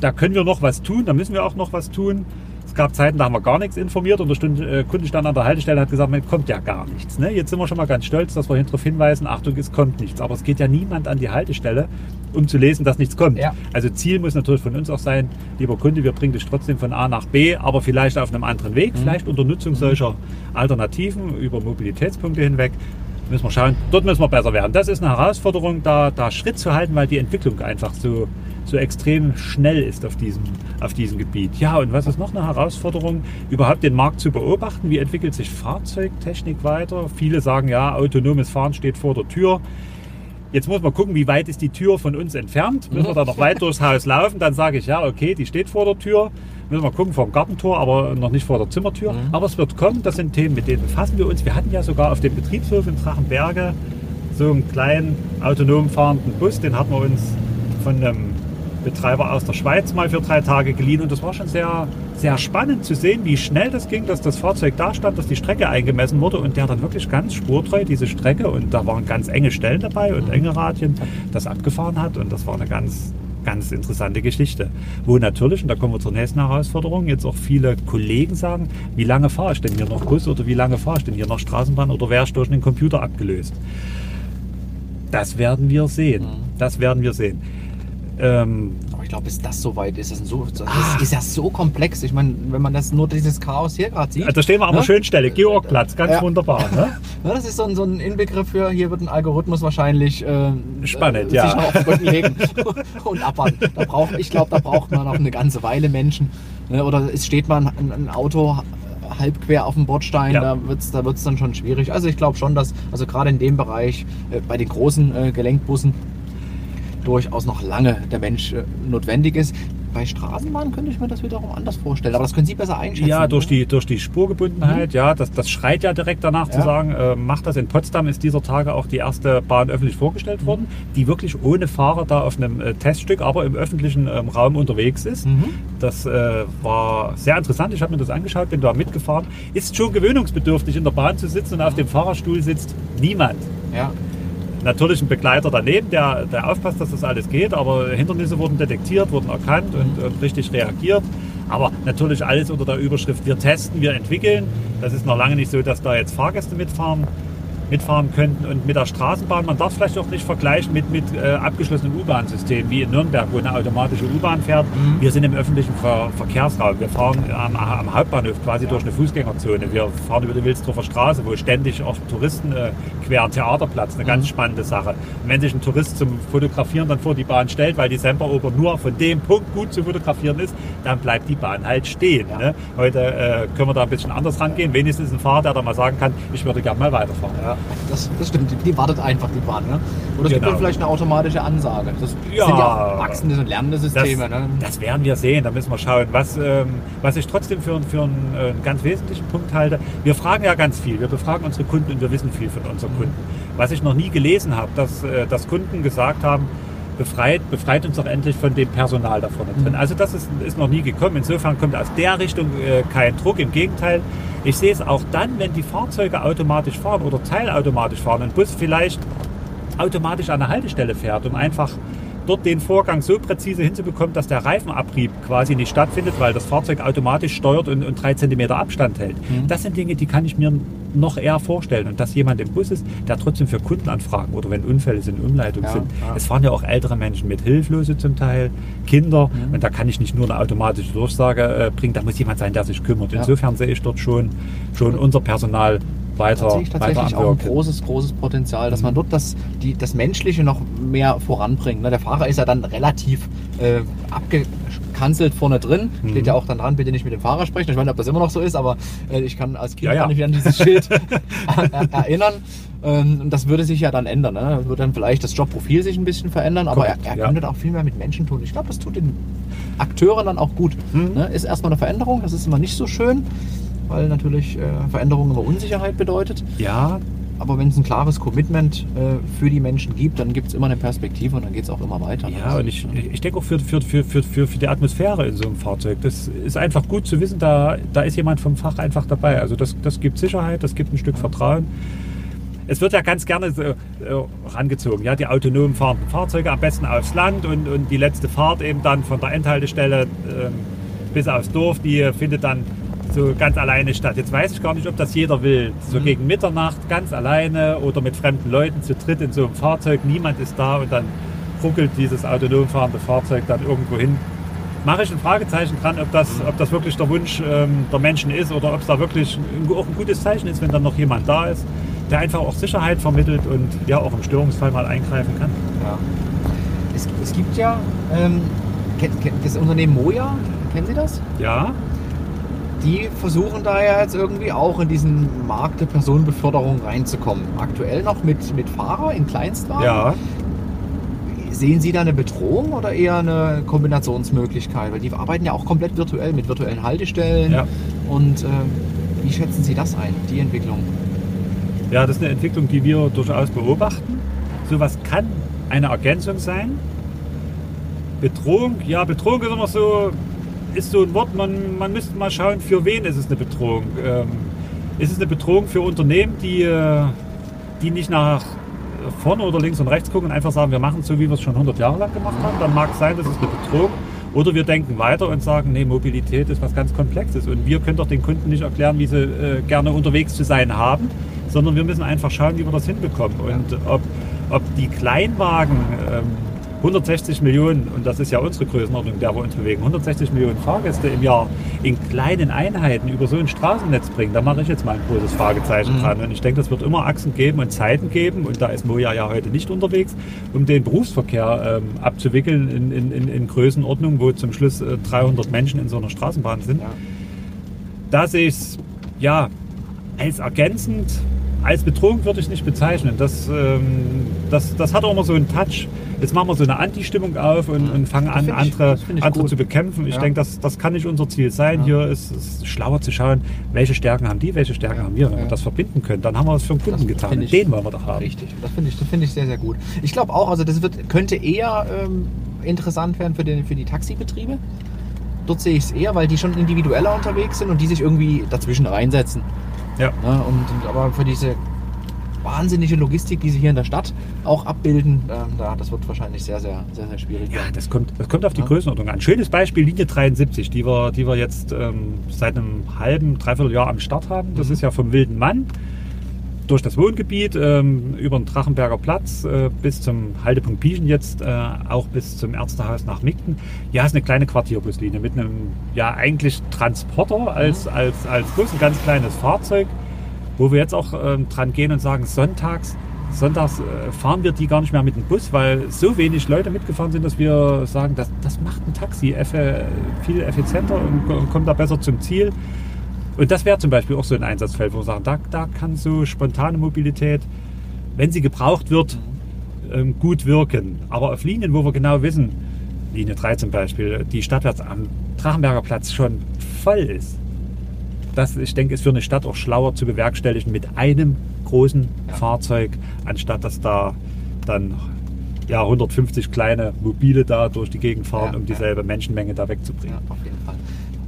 da können wir noch was tun, da müssen wir auch noch was tun. Es gab Zeiten, da haben wir gar nichts informiert und der Stund, äh, Kunde stand an der Haltestelle und hat gesagt, man kommt ja gar nichts. Ne? Jetzt sind wir schon mal ganz stolz, dass wir darauf hinweisen, Achtung, es kommt nichts. Aber es geht ja niemand an die Haltestelle, um zu lesen, dass nichts kommt. Ja. Also Ziel muss natürlich von uns auch sein, lieber Kunde, wir bringen dich trotzdem von A nach B, aber vielleicht auf einem anderen Weg, vielleicht unter Nutzung solcher Alternativen über Mobilitätspunkte hinweg. Müssen wir schauen, dort müssen wir besser werden. Das ist eine Herausforderung, da, da Schritt zu halten, weil die Entwicklung einfach so, so extrem schnell ist auf diesem, auf diesem Gebiet. Ja, und was ist noch eine Herausforderung? Überhaupt den Markt zu beobachten. Wie entwickelt sich Fahrzeugtechnik weiter? Viele sagen ja, autonomes Fahren steht vor der Tür. Jetzt muss man gucken, wie weit ist die Tür von uns entfernt. Müssen wir da noch weit durchs Haus laufen? Dann sage ich, ja, okay, die steht vor der Tür. Müssen wir gucken vor dem Gartentor, aber noch nicht vor der Zimmertür. Mhm. Aber es wird kommen, das sind Themen, mit denen befassen wir uns. Wir hatten ja sogar auf dem Betriebshof in Drachenberge so einen kleinen autonom fahrenden Bus, den hatten wir uns von einem Betreiber aus der Schweiz mal für drei Tage geliehen und das war schon sehr, sehr spannend zu sehen, wie schnell das ging, dass das Fahrzeug da stand, dass die Strecke eingemessen wurde und der dann wirklich ganz spurtreu diese Strecke und da waren ganz enge Stellen dabei und enge Radien, das abgefahren hat und das war eine ganz, ganz interessante Geschichte. Wo natürlich, und da kommen wir zur nächsten Herausforderung, jetzt auch viele Kollegen sagen, wie lange fahre ich denn hier noch Bus oder wie lange fahre ich denn hier noch Straßenbahn oder wäre ich durch den Computer abgelöst? Das werden wir sehen. Mhm. Das werden wir sehen. Ähm, Aber ich glaube, bis das so weit ist, das, ist so, das Ah. ist ja so komplex. Ich meine, wenn man das nur dieses Chaos hier gerade sieht, da stehen wir an Ne? schönen Stelle, Georgplatz, ganz Ja. wunderbar. Ne? Ja, das ist so ein, so ein Inbegriff für, hier wird ein Algorithmus wahrscheinlich äh, Spannend, äh, ja. sich noch auf den Rücken legen und abwarten. Da braucht, ich glaube, da braucht man noch eine ganze Weile Menschen. Ne? Oder es steht mal ein, ein Auto halb quer auf dem Bordstein, Ja. da wird es da wird's dann schon schwierig. Also ich glaube schon, dass, also gerade in dem Bereich, äh, bei den großen äh, Gelenkbussen, durchaus noch lange der Mensch äh, notwendig ist. Bei Straßenbahnen könnte ich mir das wiederum anders vorstellen. Aber das können Sie besser einschätzen. Ja, durch ne? die, durch die Spurgebundenheit, ja, das, das schreit ja direkt danach zu Ja. sagen, äh, macht das in Potsdam ist dieser Tage auch die erste Bahn öffentlich vorgestellt worden, die wirklich ohne Fahrer da auf einem äh, Teststück, aber im öffentlichen ähm, Raum unterwegs ist. Mhm. Das äh, war sehr interessant. Ich habe mir das angeschaut, bin da mitgefahren. Ist schon gewöhnungsbedürftig, in der Bahn zu sitzen und auf dem Fahrerstuhl sitzt niemand. Ja. Natürlich ein Begleiter daneben, der, der aufpasst, dass das alles geht, aber Hindernisse wurden detektiert, wurden erkannt und, und richtig reagiert. Aber natürlich alles unter der Überschrift, wir testen, wir entwickeln. Das ist noch lange nicht so, dass da jetzt Fahrgäste mitfahren, mitfahren könnten. Und mit der Straßenbahn, man darf vielleicht auch nicht vergleichen mit, mit äh, abgeschlossenen U-Bahn-Systemen wie in Nürnberg, wo eine automatische U-Bahn fährt. Mhm. Wir sind im öffentlichen Ver Verkehrsraum. Wir fahren am, am Hauptbahnhof quasi durch eine Fußgängerzone. Wir fahren über die Wilsdorfer Straße, wo ständig auch Touristen äh, quer Theaterplatz, eine ganz Mhm. spannende Sache. Und wenn sich ein Tourist zum Fotografieren dann vor die Bahn stellt, weil die Semperoper nur von dem Punkt gut zu fotografieren ist, dann bleibt die Bahn halt stehen. Ja. Ne? Heute äh, können wir da ein bisschen anders rangehen. Wenigstens ein Fahrer, der da mal sagen kann, ich würde gerne mal weiterfahren. Ja, das, das stimmt. Die, die wartet einfach, die Bahn. Ne? Oder es gibt Genau. dann vielleicht eine automatische Ansage. Das Ja. sind ja wachsende und lernende Das, Systeme. ne? das werden wir sehen, da müssen wir schauen. Was, ähm, was ich trotzdem für, für einen, äh, ganz wesentlichen Punkt halte, wir fragen ja ganz viel, wir befragen unsere Kunden und wir wissen viel von unseren Kunden. Was ich noch nie gelesen habe, dass, äh, dass Kunden gesagt haben, befreit, befreit uns doch endlich von dem Personal da vorne drin. Mhm. Also das ist, ist noch nie gekommen. Insofern kommt aus der Richtung äh, kein Druck. Im Gegenteil, ich sehe es auch dann, wenn die Fahrzeuge automatisch fahren oder teilautomatisch fahren. Ein Bus vielleicht automatisch an der Haltestelle fährt, um einfach dort den Vorgang so präzise hinzubekommen, dass der Reifenabrieb quasi nicht stattfindet, weil das Fahrzeug automatisch steuert und, und drei Zentimeter Abstand hält. Mhm. Das sind Dinge, die kann ich mir noch eher vorstellen. Und dass jemand im Bus ist, der trotzdem für Kundenanfragen oder wenn Unfälle sind, Umleitungen Ja, sind. ja. Es fahren ja auch ältere Menschen mit, Hilflose zum Teil, Kinder. Mhm. Und da kann ich nicht nur eine automatische Durchsage äh, bringen, da muss jemand sein, der sich kümmert. Insofern sehe ich dort schon, schon unser Personal Da weiter, sehe ich weiter tatsächlich auch ein großes, großes Potenzial, dass Mhm. man dort das, die, das Menschliche noch mehr voranbringt. Ne? Der Fahrer ist ja dann relativ äh, abgekanzelt vorne drin. Mhm. Steht ja auch dann dran, bitte nicht mit dem Fahrer sprechen. Ich weiß nicht, ob das immer noch so ist, aber äh, ich kann als Kind Ja, ja. kann ich mich an dieses Schild er- erinnern. Ähm, Und das würde sich ja dann ändern. Ne? Würde dann vielleicht das Jobprofil sich ein bisschen verändern, aber Korrekt, er, er ja. könnte auch viel mehr mit Menschen tun. Ich glaube, das tut den Akteuren dann auch gut. Mhm. Ne? Ist erstmal eine Veränderung, das ist immer nicht so schön, weil natürlich äh, Veränderung immer Unsicherheit bedeutet. Ja, Aber wenn es ein klares Commitment äh, für die Menschen gibt, dann gibt es immer eine Perspektive und dann geht es auch immer weiter. ne? Ja, und ich, ich denke auch für, für, für, für, für, für die Atmosphäre in so einem Fahrzeug. Das ist einfach gut zu wissen, da, da ist jemand vom Fach einfach dabei. Also das, das gibt Sicherheit, das gibt ein Stück Vertrauen. Es wird ja ganz gerne so, äh, rangezogen, ja, die autonom fahrenden Fahrzeuge am besten aufs Land und, und die letzte Fahrt eben dann von der Endhaltestelle ähm, bis aufs Dorf, die findet dann so ganz alleine statt. Jetzt weiß ich gar nicht, ob das jeder will. So Mhm. gegen Mitternacht ganz alleine oder mit fremden Leuten zu dritt in so einem Fahrzeug, niemand ist da und dann ruckelt dieses autonom fahrende Fahrzeug dann irgendwo hin. Mache ich ein Fragezeichen dran, ob das, ob das wirklich der Wunsch ähm, der Menschen ist oder ob es da wirklich auch ein gutes Zeichen ist, wenn dann noch jemand da ist, der einfach auch Sicherheit vermittelt und ja auch im Störungsfall mal eingreifen kann. Ja. Es, es gibt ja ähm, das Unternehmen Moja, kennen Sie das? Ja, Die versuchen da ja jetzt irgendwie auch in diesen Markt der Personenbeförderung reinzukommen. Aktuell noch mit, mit Fahrer in Kleinstwagen. ja. Sehen Sie da eine Bedrohung oder eher eine Kombinationsmöglichkeit? Weil die arbeiten ja auch komplett virtuell mit virtuellen Haltestellen. Ja. Und äh, wie schätzen Sie das ein, die Entwicklung? Ja, das ist eine Entwicklung, die wir durchaus beobachten. Sowas kann eine Ergänzung sein. Bedrohung, ja, Bedrohung ist immer so, ist so ein Wort, man, man müsste mal schauen, für wen ist es eine Bedrohung. Ähm, ist es eine Bedrohung für Unternehmen, die, äh, die nicht nach vorne oder links und rechts gucken und einfach sagen, wir machen es so, wie wir es schon 100 Jahre lang gemacht haben, dann mag es sein, das ist eine Bedrohung. Oder wir denken weiter und sagen, nee, Mobilität ist was ganz Komplexes und wir können doch den Kunden nicht erklären, wie sie äh, gerne unterwegs zu sein haben, sondern wir müssen einfach schauen, wie wir das hinbekommen. Und ob, ob die Kleinwagen ähm, 160 Millionen, und das ist ja unsere Größenordnung, der wir uns bewegen, 160 Millionen Fahrgäste im Jahr in kleinen Einheiten über so ein Straßennetz bringen, da mache ich jetzt mal ein großes Fragezeichen Mhm. dran. Und ich denke, das wird immer Achsen geben und Zeiten geben, und da ist Moja ja heute nicht unterwegs, um den Berufsverkehr ähm, abzuwickeln in, in, in, in Größenordnung, wo zum Schluss äh, 300 Menschen in so einer Straßenbahn sind Ja. da sehe ich es ja als ergänzend, als Bedrohung würde ich es nicht bezeichnen. Das, ähm, das, das hat auch immer so einen Touch. Jetzt machen wir so eine Anti-Stimmung auf und, und fangen an, find ich- andere, find andere zu bekämpfen. Ich Ja. denke, das, das kann nicht unser Ziel sein. Ja. Hier ist es schlauer zu schauen, welche Stärken haben die, welche Stärken Ja. haben wir. Wenn wir das verbinden können, dann haben wir was für den Kunden Das getan. find ich- Den wollen wir doch haben. Richtig, das finde ich, das finde ich sehr, sehr gut. Ich glaube auch, also das wird, könnte eher ähm, interessant werden für, den, für die Taxibetriebe. Dort sehe ich es eher, weil die schon individueller unterwegs sind und die sich irgendwie dazwischen reinsetzen. Ja. Ne? Und, und aber für diese wahnsinnige Logistik, die sie hier in der Stadt auch abbilden, ähm, da, das wird wahrscheinlich sehr, sehr, sehr, sehr schwierig Ja, das kommt, das kommt auf die Ja. Größenordnung an. Schönes Beispiel, Linie 73, die wir, die wir jetzt ähm, seit einem halben, dreiviertel Jahr am Start haben. Das Mhm. ist ja vom Wilden Mann durch das Wohngebiet ähm, über den Drachenberger Platz äh, bis zum Haltepunkt Pieschen jetzt, äh, auch bis zum Ärztehaus nach Migden. Ja, ist eine kleine Quartierbuslinie mit einem, ja eigentlich Transporter als, als, als Bus, ein ganz kleines Fahrzeug, wo wir jetzt auch ähm, dran gehen und sagen, sonntags Sonntags äh, fahren wir die gar nicht mehr mit dem Bus, weil so wenig Leute mitgefahren sind, dass wir sagen, das, das macht ein Taxi effe, viel effizienter und, und kommt da besser zum Ziel. Und das wäre zum Beispiel auch so ein Einsatzfeld, wo wir sagen, da, da kann so spontane Mobilität, wenn sie gebraucht wird, ähm, gut wirken. Aber auf Linien, wo wir genau wissen, Linie 3 zum Beispiel, die stadtwärts am Drachenberger Platz schon voll ist, das, ich denke, ist für eine Stadt auch schlauer zu bewerkstelligen mit einem großen Ja. Fahrzeug, anstatt dass da dann ja, 150 kleine Mobile da durch die Gegend fahren, Ja, um dieselbe Menschenmenge da wegzubringen. Ja, auf jeden Fall.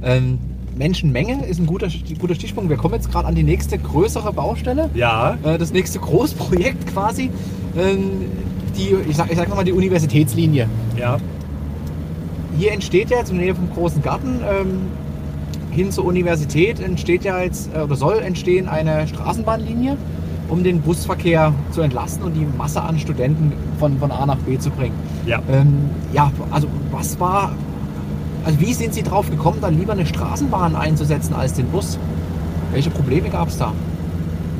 Ähm, Menschenmenge ist ein guter, guter Stichpunkt. Wir kommen jetzt gerade an die nächste größere Baustelle. Ja, Äh, das nächste Großprojekt quasi. Ähm, die, ich sag, ich sag nochmal die Universitätslinie. ja, Hier entsteht ja jetzt in der Nähe vom großen Garten ähm, hin zur Universität entsteht ja jetzt äh, oder soll entstehen eine Straßenbahnlinie, um den Busverkehr zu entlasten und die Masse an Studenten von, von A nach B zu bringen. ja. Ähm, ja, also was war, also wie sind Sie drauf gekommen, dann lieber eine Straßenbahn einzusetzen als den Bus? Welche Probleme gab es da?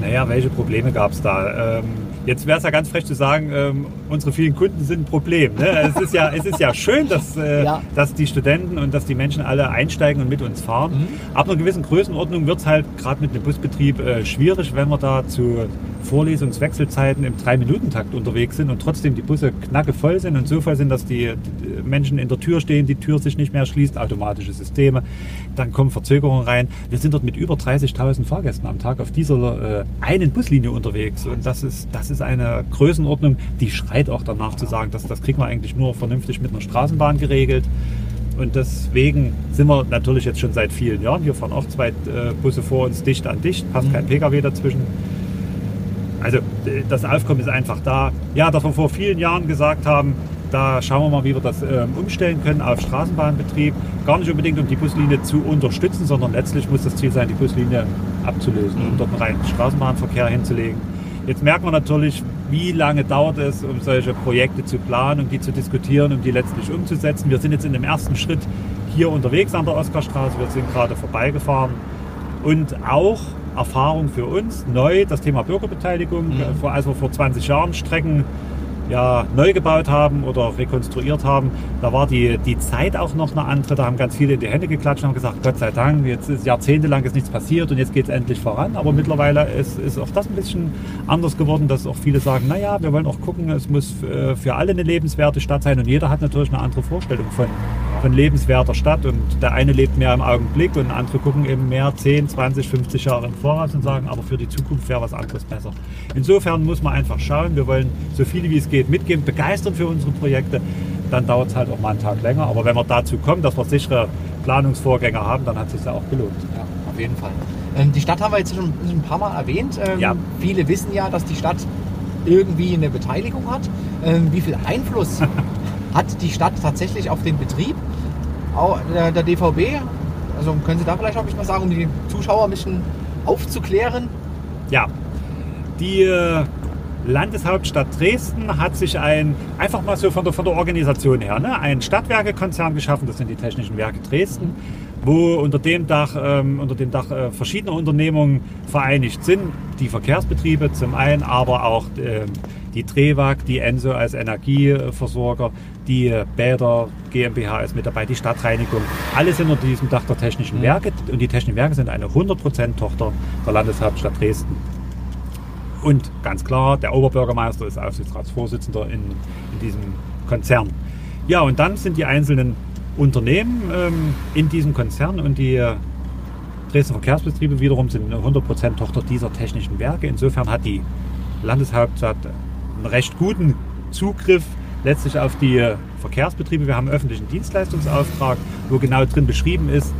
Naja, welche Probleme gab es da? Ähm, jetzt wäre es ja ganz frech zu sagen, ähm, unsere vielen Kunden sind ein Problem. Ne? Es, ist ja, es ist ja schön, dass, äh, Ja. dass die Studenten und dass die Menschen alle einsteigen und mit uns fahren. Mhm. Ab einer gewissen Größenordnung wird es halt gerade mit einem Busbetrieb äh, schwierig, wenn wir da zu Vorlesungswechselzeiten im Drei-Minuten-Takt unterwegs sind und trotzdem die Busse knacke voll sind und so voll sind, dass die, die Menschen in der Tür stehen, die Tür sich nicht mehr schließt, automatische Systeme, dann kommen Verzögerungen rein. Wir sind dort mit über 30.000 Fahrgästen am Tag auf dieser äh, einen Buslinie unterwegs und das ist, das ist eine Größenordnung, die schreit auch danach zu sagen, dass das kriegen wir eigentlich nur vernünftig mit einer Straßenbahn geregelt. Und deswegen sind wir natürlich jetzt schon seit vielen Jahren. Hier fahren auch zwei äh, Busse vor uns dicht an dicht, passt kein Pkw dazwischen. Also äh, das Aufkommen ist einfach da. Ja, dass wir vor vielen Jahren gesagt haben, da schauen wir mal, wie wir das ähm, umstellen können auf Straßenbahnbetrieb. Gar nicht unbedingt, um die Buslinie zu unterstützen, sondern letztlich muss das Ziel sein, die Buslinie abzulösen, um dort einen reinen Straßenbahnverkehr hinzulegen. Jetzt merkt man natürlich, wie lange dauert es, um solche Projekte zu planen, um die zu diskutieren, um die letztlich umzusetzen. Wir sind jetzt in dem ersten Schritt hier unterwegs an der Oskarstraße. Wir sind gerade vorbeigefahren und auch Erfahrung für uns, neu, das Thema Bürgerbeteiligung. Mhm. Äh, vor- Als wir vor 20 Jahren Strecken ja, neu gebaut haben oder rekonstruiert haben, da war die, die Zeit auch noch eine andere. Da haben ganz viele in die Hände geklatscht und haben gesagt, Gott sei Dank, jetzt ist jahrzehntelang ist nichts passiert und jetzt geht es endlich voran. Aber mittlerweile ist, ist auch das ein bisschen anders geworden, dass auch viele sagen, naja, wir wollen auch gucken, es muss äh, für alle eine lebenswerte Stadt sein und jeder hat natürlich eine andere Vorstellung von, von lebenswerter Stadt und der eine lebt mehr im Augenblick und andere gucken eben mehr 10, 20, 50 Jahre im Voraus und sagen, aber für die Zukunft wäre was anderes besser. Insofern muss man einfach schauen, wir wollen so viele wie es geht mitgeben, begeistern für unsere Projekte, dann dauert es halt auch mal einen Tag länger, aber wenn wir dazu kommen, dass wir sichere Planungsvorgänge haben, dann hat es sich ja auch gelohnt. Ja, auf jeden Fall. Ähm, die Stadt haben wir jetzt schon ein paar Mal erwähnt. Ähm, Ja. Viele wissen ja, dass die Stadt irgendwie eine Beteiligung hat. Ähm, wie viel Einfluss hat die Stadt tatsächlich auf den Betrieb Au- der, DVB? Also können Sie da vielleicht ein bisschen was sagen, um die Zuschauer ein bisschen aufzuklären? Ja, die äh, Landeshauptstadt Dresden hat sich ein, einfach mal so von der, von der Organisation her, ne, einen Stadtwerkekonzern geschaffen, das sind die Technischen Werke Dresden, wo unter dem Dach, ähm, unter dem Dach äh, verschiedene Unternehmungen vereinigt sind. Die Verkehrsbetriebe zum einen, aber auch ähm, die Drewag, die Enso als Energieversorger, die Bäder GmbH ist mit dabei, die Stadtreinigung. Alles sind unter diesem Dach der Technischen Mhm. Werke und die Technischen Werke sind eine 100% Tochter der Landeshauptstadt Dresden. Und ganz klar, der Oberbürgermeister ist Aufsichtsratsvorsitzender in, in diesem Konzern. Ja, und dann sind die einzelnen Unternehmen ähm, in diesem Konzern und die äh, Dresden Verkehrsbetriebe wiederum sind eine 100% Tochter dieser technischen Werke. Insofern hat die Landeshauptstadt einen recht guten Zugriff letztlich auf die Verkehrsbetriebe. Wir haben einen öffentlichen Dienstleistungsauftrag, wo genau drin beschrieben ist,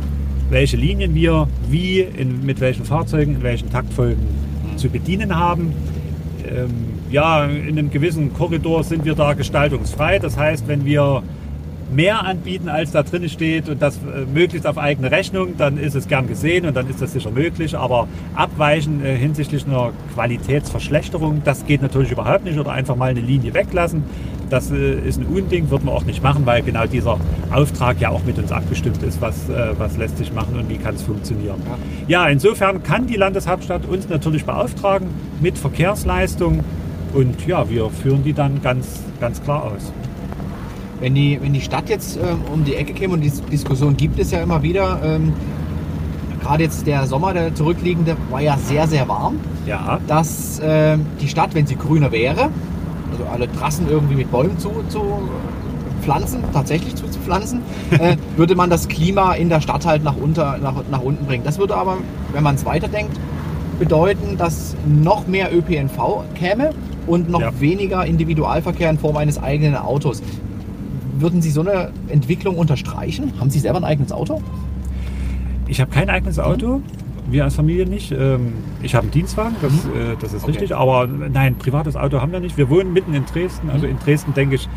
welche Linien wir wie, in, mit welchen Fahrzeugen, in welchen Taktfolgen zu bedienen haben. Ähm, ja, in einem gewissen Korridor sind wir da gestaltungsfrei. Das heißt, wenn wir mehr anbieten, als da drin steht und das äh, möglichst auf eigene Rechnung, dann ist es gern gesehen und dann ist das sicher möglich. Aber abweichen äh, hinsichtlich einer Qualitätsverschlechterung, das geht natürlich überhaupt nicht oder einfach mal eine Linie weglassen. Das äh, ist ein Unding, wird man auch nicht machen, weil genau dieser Auftrag ja auch mit uns abgestimmt ist, was, äh, was lässt sich machen und wie kann es funktionieren. Ja, insofern kann die Landeshauptstadt uns natürlich beauftragen mit Verkehrsleistung und ja, wir führen die dann ganz, ganz klar aus. Wenn die, wenn die Stadt jetzt ähm, um die Ecke käme und die Diskussion gibt es ja immer wieder, ähm, gerade jetzt der Sommer, der zurückliegende, war ja sehr, sehr warm, Ja, dass ähm, die Stadt, wenn sie grüner wäre, also alle Trassen irgendwie mit Bäumen zu, zu pflanzen, tatsächlich zu, zu pflanzen, äh, würde man das Klima in der Stadt halt nach, unter, nach, nach unten bringen. Das würde aber, wenn man es weiterdenkt, bedeuten, dass noch mehr ÖPNV käme und noch Ja. weniger Individualverkehr in Form eines eigenen Autos. Würden Sie so eine Entwicklung unterstreichen? Haben Sie selber ein eigenes Auto? Ich habe kein eigenes Auto. Wir als Familie nicht. Ähm, Ich habe einen Dienstwagen, das, Mhm. äh, das ist Okay. richtig. Aber nein, privates Auto haben wir nicht. Wir wohnen mitten in Dresden. Also Mhm. in Dresden denke ich,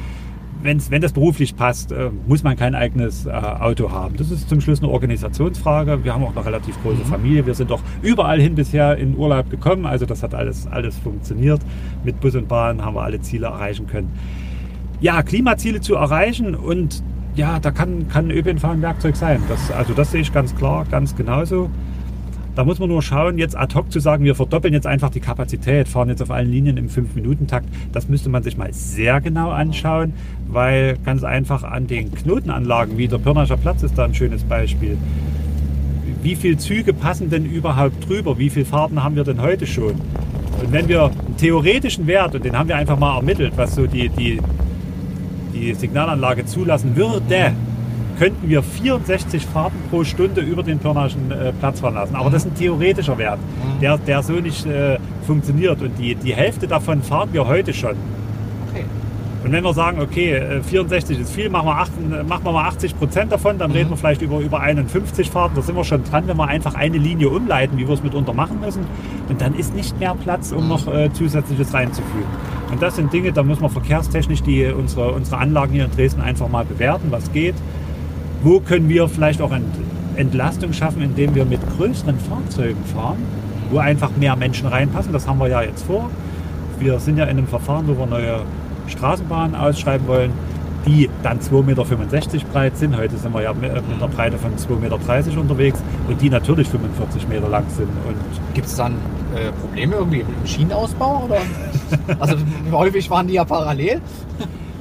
wenn's, wenn das beruflich passt, äh, muss man kein eigenes äh, Auto haben. Das ist zum Schluss eine Organisationsfrage. Wir haben auch eine relativ große Mhm. Familie. Wir sind doch überall hin bisher in Urlaub gekommen. Also das hat alles, alles funktioniert. Mit Bus und Bahn haben wir alle Ziele erreichen können. Ja, Klimaziele zu erreichen und ja, da kann, kann ÖPNV ein Werkzeug sein. Das, also das sehe ich ganz klar, ganz genauso. Da muss man nur schauen, jetzt ad hoc zu sagen, wir verdoppeln jetzt einfach die Kapazität, fahren jetzt auf allen Linien im 5-Minuten-Takt. Das müsste man sich mal sehr genau anschauen, weil ganz einfach an den Knotenanlagen, wie der Pirnacher Platz ist da ein schönes Beispiel. Wie viele Züge passen denn überhaupt drüber? Wie viele Fahrten haben wir denn heute schon? Und wenn wir einen theoretischen Wert, und den haben wir einfach mal ermittelt, was so die, die, die Signalanlage zulassen würde, könnten wir 64 Fahrten pro Stunde über den Pirnaschen äh, Platz fahren lassen. Aber das ist ein theoretischer Wert, Mhm. der, der so nicht äh, funktioniert. Und die, die Hälfte davon fahren wir heute schon. Okay. Und wenn wir sagen, okay, äh, 64 ist viel, machen wir, acht, äh, machen wir mal 80 Prozent davon, dann Mhm. reden wir vielleicht über, über 51 Fahrten. Da sind wir schon dran, wenn wir einfach eine Linie umleiten, wie wir es mitunter machen müssen. Und dann ist nicht mehr Platz, um Mhm. noch äh, Zusätzliches reinzufügen. Und das sind Dinge, da muss man verkehrstechnisch die, unsere, unsere Anlagen hier in Dresden einfach mal bewerten, was geht. Wo können wir vielleicht auch Ent- Entlastung schaffen, indem wir mit größeren Fahrzeugen fahren, wo einfach mehr Menschen reinpassen. Das haben wir ja jetzt vor. Wir sind ja in einem Verfahren, wo wir neue Straßenbahnen ausschreiben wollen, die dann 2,65 Meter breit sind. Heute sind wir ja mit mit einer Breite von 2,30 Meter unterwegs und die natürlich 45 Meter lang sind. Und Gibt es dann äh, Probleme irgendwie im Schienenausbau? Oder? Also häufig waren die ja parallel.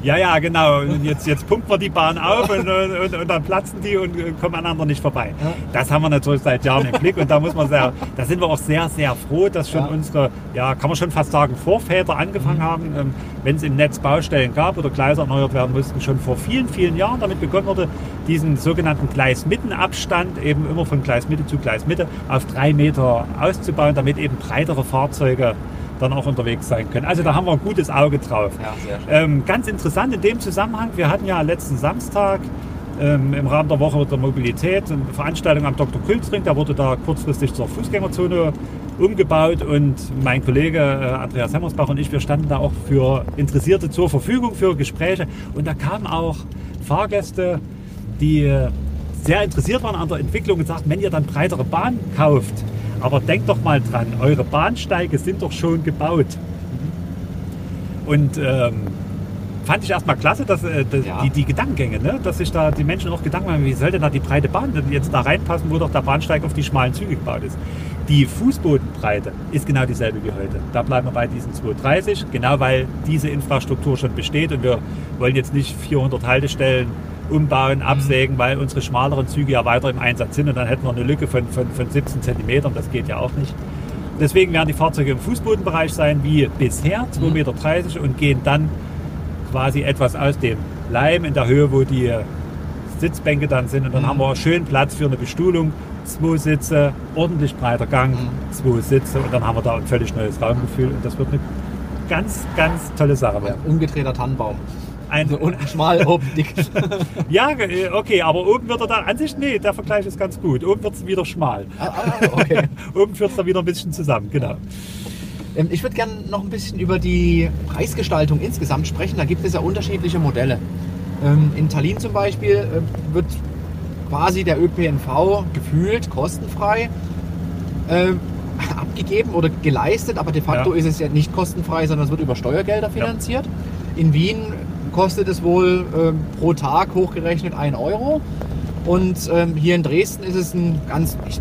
Ja, ja, genau. Und jetzt, jetzt pumpen wir die Bahn auf und, und, und dann platzen die und kommen aneinander nicht vorbei. Ja. Das haben wir natürlich seit Jahren im Blick und da muss man sehr, da sind wir auch sehr, sehr froh, dass schon Ja. unsere, ja, kann man schon fast sagen, Vorväter angefangen haben, ähm, wenn es im Netz Baustellen gab oder Gleise erneuert werden mussten, schon vor vielen, vielen Jahren damit begonnen wurde, diesen sogenannten Gleismittenabstand eben immer von Gleismitte zu Gleismitte auf drei Meter auszubauen, damit eben breitere Fahrzeuge dann auch unterwegs sein können. Also da haben wir ein gutes Auge drauf. Ja. Ähm, ganz interessant in dem Zusammenhang, wir hatten ja letzten Samstag ähm, im Rahmen der Woche der Mobilität eine Veranstaltung am Dr. Kulzring, da wurde da kurzfristig zur Fußgängerzone umgebaut und mein Kollege äh, Andreas Hemmersbach und ich, wir standen da auch für Interessierte zur Verfügung für Gespräche und da kamen auch Fahrgäste, die äh, sehr interessiert waren an der Entwicklung und sagten, wenn ihr dann breitere Bahn kauft, aber denkt doch mal dran, eure Bahnsteige sind doch schon gebaut. Und ähm, fand ich erstmal klasse, dass, äh, dass Ja. die, die Gedankengänge, ne? dass sich da die Menschen auch Gedanken machen, wie soll denn da die breite Bahn denn jetzt da reinpassen, wo doch der Bahnsteig auf die schmalen Züge gebaut ist. Die Fußbodenbreite ist genau dieselbe wie heute. Da bleiben wir bei diesen 230, genau weil diese Infrastruktur schon besteht und wir wollen jetzt nicht 400 Haltestellen umbauen, absägen, weil unsere schmaleren Züge ja weiter im Einsatz sind und dann hätten wir eine Lücke von, von, von 17 Zentimetern, das geht ja auch nicht. Deswegen werden die Fahrzeuge im Fußbodenbereich sein wie bisher, 2,30 Meter und gehen dann quasi etwas aus dem Leim in der Höhe, wo die Sitzbänke dann sind. Und dann Mhm. haben wir schön Platz für eine Bestuhlung. Zwei Sitze, ordentlich breiter Gang, Mhm. zwei Sitze und dann haben wir da ein völlig neues Raumgefühl und das wird eine ganz, ganz tolle Sache werden. Umgedrehter Tannenbaum. Ein, Also unten schmal, oben dick. ja, äh, okay, aber oben wird er dann, an sich, nee, der Vergleich ist ganz gut. Oben wird es wieder schmal. Ah, ah, okay. Oben führt es dann wieder ein bisschen zusammen, genau. Ähm, Ich würde gerne noch ein bisschen über die Preisgestaltung insgesamt sprechen. Da gibt es ja unterschiedliche Modelle. Ähm, In Tallinn zum Beispiel äh, wird quasi der ÖPNV gefühlt kostenfrei ähm, abgegeben oder geleistet, aber de facto Ja. ist es ja nicht kostenfrei, sondern es wird über Steuergelder finanziert. In Wien kostet es wohl ähm, pro Tag hochgerechnet 1 Euro. Und ähm, hier in Dresden ist es ein ganz, ich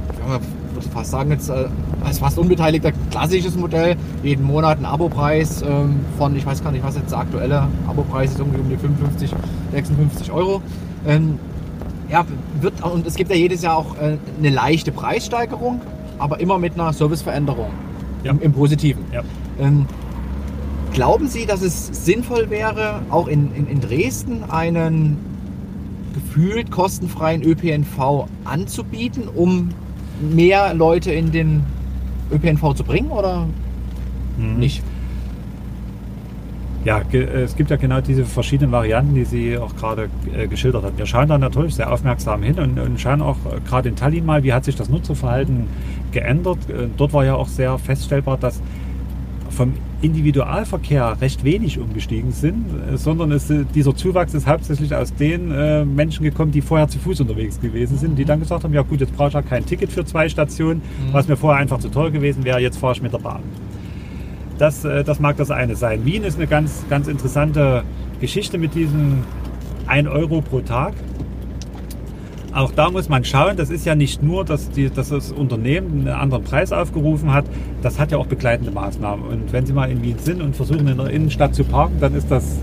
würde fast sagen, jetzt äh, als fast unbeteiligter klassisches Modell. Jeden Monat ein Abopreis ähm, von, ich weiß gar nicht, was jetzt der aktuelle Abopreis ist, irgendwie um die 55, 56 Euro. Ähm, ja, wird, und es gibt ja jedes Jahr auch äh, eine leichte Preissteigerung, aber immer mit einer Serviceveränderung Ja. im, im Positiven. Ja. Ähm, glauben Sie, dass es sinnvoll wäre, auch in, in, in Dresden einen gefühlt kostenfreien ÖPNV anzubieten, um mehr Leute in den ÖPNV zu bringen oder Mhm. nicht? Ja, äh, es gibt ja genau diese verschiedenen Varianten, die Sie auch gerade äh, geschildert haben. Wir schauen da natürlich sehr aufmerksam hin und, und schauen auch äh, gerade in Tallinn mal, wie hat sich das Nutzerverhalten geändert. Äh, dort war ja auch sehr feststellbar, dass vom Individualverkehr recht wenig umgestiegen sind, äh, sondern es, äh, dieser Zuwachs ist hauptsächlich aus den äh, Menschen gekommen, die vorher zu Fuß unterwegs gewesen sind, die dann gesagt haben, ja gut, jetzt brauche ich ja kein Ticket für zwei Stationen, was mir vorher einfach zu teuer gewesen wäre, jetzt fahre ich mit der Bahn. Das, äh, das mag das eine sein. Wien ist eine ganz, ganz interessante Geschichte mit diesem 1 Euro pro Tag. Auch da muss man schauen, das ist ja nicht nur, dass, die, dass das Unternehmen einen anderen Preis aufgerufen hat, das hat ja auch begleitende Maßnahmen. Und wenn Sie mal in Wien sind und versuchen in der Innenstadt zu parken, dann ist das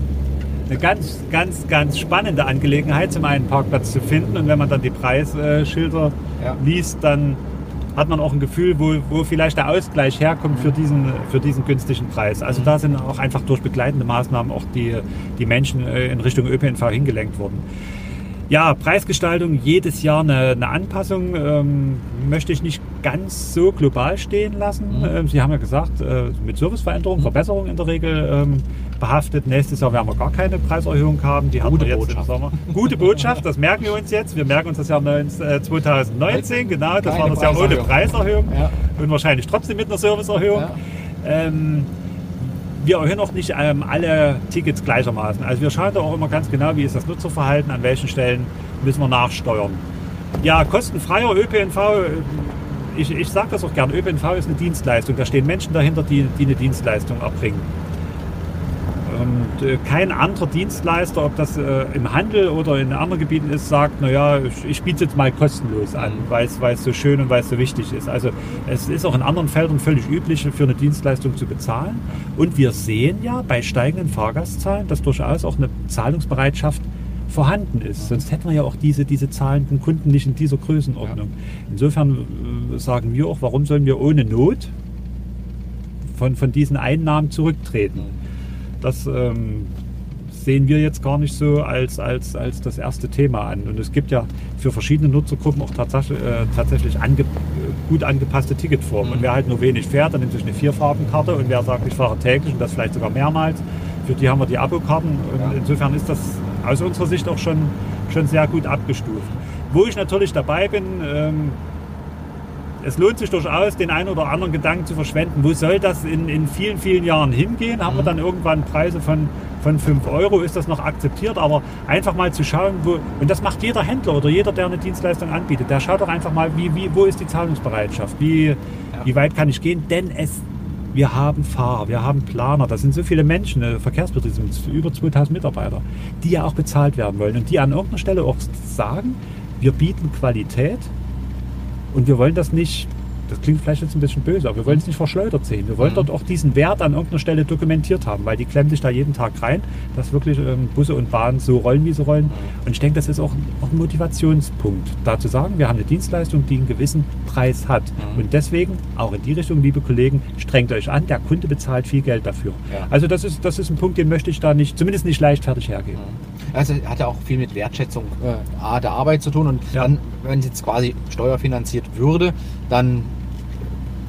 eine ganz, ganz, ganz spannende Angelegenheit, zum einen Parkplatz zu finden. Und wenn man dann die Preisschilder Ja. liest, dann hat man auch ein Gefühl, wo, wo vielleicht der Ausgleich herkommt für diesen, für diesen günstigen Preis. Also da sind auch einfach durch begleitende Maßnahmen auch die, die Menschen äh, in Richtung ÖPNV hingelenkt worden. Ja, Preisgestaltung jedes Jahr eine, eine Anpassung ähm, möchte ich nicht ganz so global stehen lassen. Mhm. Ähm, Sie haben ja gesagt, äh, mit Serviceveränderungen, Verbesserungen in der Regel ähm, behaftet. Nächstes Jahr werden wir gar keine Preiserhöhung haben. Die haben Gute wir jetzt Botschaft. im Sommer. Gute Botschaft, das merken wir uns jetzt. Wir merken uns das Jahr 19, äh, 2019, genau. Das Keine war das Jahr ohne Preiserhöhung. Preiserhöhung Ja. und wahrscheinlich trotzdem mit einer Serviceerhöhung. Ja. Wir erhöhen auch nicht ähm, alle Tickets gleichermaßen. Also wir schauen da auch immer ganz genau, wie ist das Nutzerverhalten, an welchen Stellen müssen wir nachsteuern. Ja, kostenfreier ÖPNV, ich, ich sage das auch gern, ÖPNV ist eine Dienstleistung. Da stehen Menschen dahinter, die, die eine Dienstleistung erbringen. Und äh, kein anderer Dienstleister, ob das äh, im Handel oder in anderen Gebieten ist, sagt, naja, ich, ich biete es jetzt mal kostenlos an, weil es weil es so schön und weil es so wichtig ist. Also es ist auch in anderen Feldern völlig üblich, für eine Dienstleistung zu bezahlen. Und wir sehen ja bei steigenden Fahrgastzahlen, dass durchaus auch eine Zahlungsbereitschaft vorhanden ist. Sonst hätten wir ja auch diese, diese zahlenden Kunden nicht in dieser Größenordnung. Insofern äh, sagen wir auch, warum sollen wir ohne Not von, von diesen Einnahmen zurücktreten? Das ähm, sehen wir jetzt gar nicht so als, als, als das erste Thema an. Und es gibt ja für verschiedene Nutzergruppen auch tatsächlich, äh, tatsächlich ange, äh, gut angepasste Ticketformen. Und wer halt nur wenig fährt, dann nimmt sich eine Vierfarbenkarte. Und wer sagt, ich fahre täglich und das vielleicht sogar mehrmals, für die haben wir die Abokarten. Und Ja. insofern ist das aus unserer Sicht auch schon, schon sehr gut abgestuft. Wo ich natürlich dabei bin, ähm, es lohnt sich durchaus, den einen oder anderen Gedanken zu verschwenden. Wo soll das in, in vielen, vielen Jahren hingehen? Haben wir dann irgendwann Preise von, von 5 Euro? Ist das noch akzeptiert? Aber einfach mal zu schauen, wo, und das macht jeder Händler oder jeder, der eine Dienstleistung anbietet, der schaut doch einfach mal, wie, wie, wo ist die Zahlungsbereitschaft? Wie, wie weit kann ich gehen? Denn es, wir haben Fahrer, wir haben Planer, das sind so viele Menschen, äh, Verkehrsbetriebe sind über 2000 Mitarbeiter, die ja auch bezahlt werden wollen und die an irgendeiner Stelle auch sagen, wir bieten Qualität, und wir wollen das nicht, das klingt vielleicht jetzt ein bisschen böse, aber wir wollen es nicht verschleudert sehen. Wir wollen dort auch diesen Wert an irgendeiner Stelle dokumentiert haben, weil die klemmen sich da jeden Tag rein, dass wirklich ähm, Busse und Bahnen so rollen, wie sie rollen. Und ich denke, das ist auch ein, auch ein Motivationspunkt, da zu sagen, wir haben eine Dienstleistung, die einen gewissen Preis hat. Und deswegen, auch in die Richtung, liebe Kollegen, strengt euch an, der Kunde bezahlt viel Geld dafür. Ja. Also das ist, das ist ein Punkt, den möchte ich da nicht, zumindest nicht leichtfertig hergeben. Also hat ja auch viel mit Wertschätzung äh, A, der Arbeit zu tun und Ja. dann, wenn es jetzt quasi steuerfinanziert würde, dann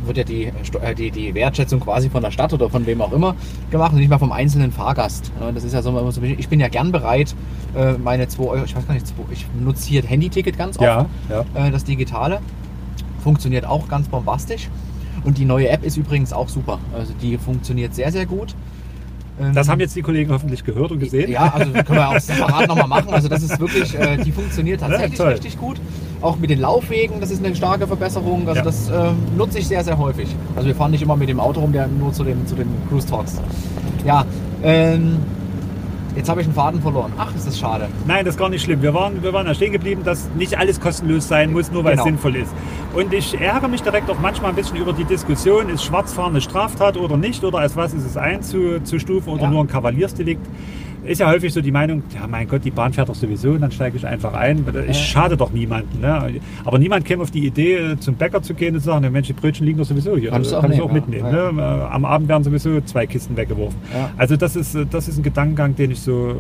wird ja die, Steu- äh, die, die Wertschätzung quasi von der Stadt oder von wem auch immer gemacht und nicht mal vom einzelnen Fahrgast. Das ist ja so, ich bin ja gern bereit, äh, meine 2 Euro, ich weiß gar nicht, ich nutze hier Handy-Ticket ganz oft, Ja, ja. äh, das digitale, funktioniert auch ganz bombastisch. Und die neue App ist übrigens auch super. Also die funktioniert sehr, sehr gut. Ähm, Das haben jetzt die Kollegen hoffentlich gehört und gesehen. ja, also können wir auch separat nochmal machen. Also das ist wirklich, äh, die funktioniert tatsächlich Ja, richtig gut. Auch mit den Laufwegen, das ist eine starke Verbesserung. Also Ja. das äh, nutze ich sehr, sehr häufig. Also wir fahren nicht immer mit dem Auto rum, der nur zu den, zu den Cruise Talks. Ja, ähm, jetzt habe ich einen Faden verloren. Ach, ist das schade. Nein, das ist gar nicht schlimm. Wir waren, wir waren da stehen geblieben, dass nicht alles kostenlos sein muss, nur weil Genau. es sinnvoll ist. Und ich ärgere mich direkt auch manchmal ein bisschen über die Diskussion, ist Schwarzfahren eine Straftat oder nicht, oder als was ist es einzustufen oder Ja. nur ein Kavaliersdelikt. Ist ja häufig so die Meinung, ja mein Gott, die Bahn fährt doch sowieso und dann steige ich einfach ein. Ich schade doch niemanden. Ne? Aber niemand käme auf die Idee, zum Bäcker zu gehen und zu sagen, Mensch, die Brötchen liegen doch sowieso hier. Kannst du auch Kann ich nehmen, auch mitnehmen. ja. Ne? Äh, Am Abend werden sowieso zwei Kisten weggeworfen. Ja. Also das ist, äh, das ist ein Gedankengang, den ich so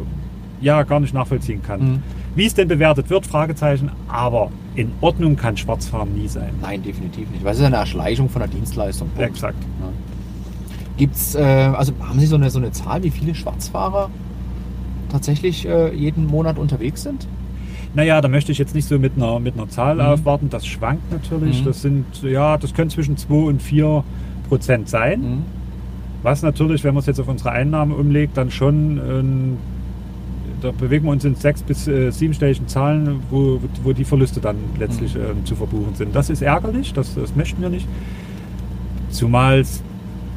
ja gar nicht nachvollziehen kann. Mhm. Wie es denn bewertet wird, Fragezeichen, aber in Ordnung kann Schwarzfahren nie sein. Nein, definitiv nicht. Weil es ist eine Erschleichung von der Dienstleistung. Punkt. Exakt. Ja. Gibt's, äh, also haben Sie so eine, so eine Zahl, wie viele Schwarzfahrer tatsächlich äh, jeden Monat unterwegs sind? Naja, da möchte ich jetzt nicht so mit einer, mit einer Zahl Mhm. aufwarten. Das schwankt natürlich. Mhm. Das sind, ja, das können zwischen 2 und 4 Prozent sein. Mhm. Was natürlich, wenn man es jetzt auf unsere Einnahmen umlegt, dann schon, ähm, da bewegen wir uns in sechs- bis äh, siebenstelligen Zahlen, wo, wo die Verluste dann letztlich ähm, zu verbuchen sind. Das ist ärgerlich, das, das möchten wir nicht. Zumal es,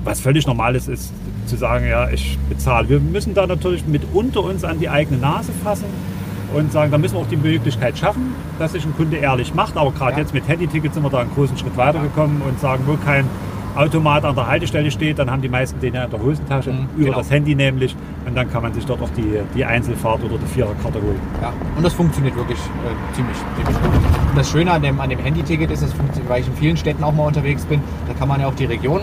was völlig normal ist, ist zu sagen, ja, ich bezahle. Wir müssen da natürlich mitunter uns an die eigene Nase fassen und sagen, da müssen wir auch die Möglichkeit schaffen, dass sich ein Kunde ehrlich macht. Aber gerade Ja. jetzt mit Handytickets sind wir da einen großen Schritt weitergekommen und sagen, wo kein Automat an der Haltestelle steht, dann haben die meisten den ja in der Hosentasche, Mhm, über genau. das Handy nämlich. Und dann kann man sich dort auch die, die Einzelfahrt oder die Viererkarte holen. Ja, und das funktioniert wirklich äh, ziemlich, ziemlich gut. Und das Schöne an dem, an dem Handyticket ist, funktioniert, weil ich in vielen Städten auch mal unterwegs bin, da kann man ja auch die Region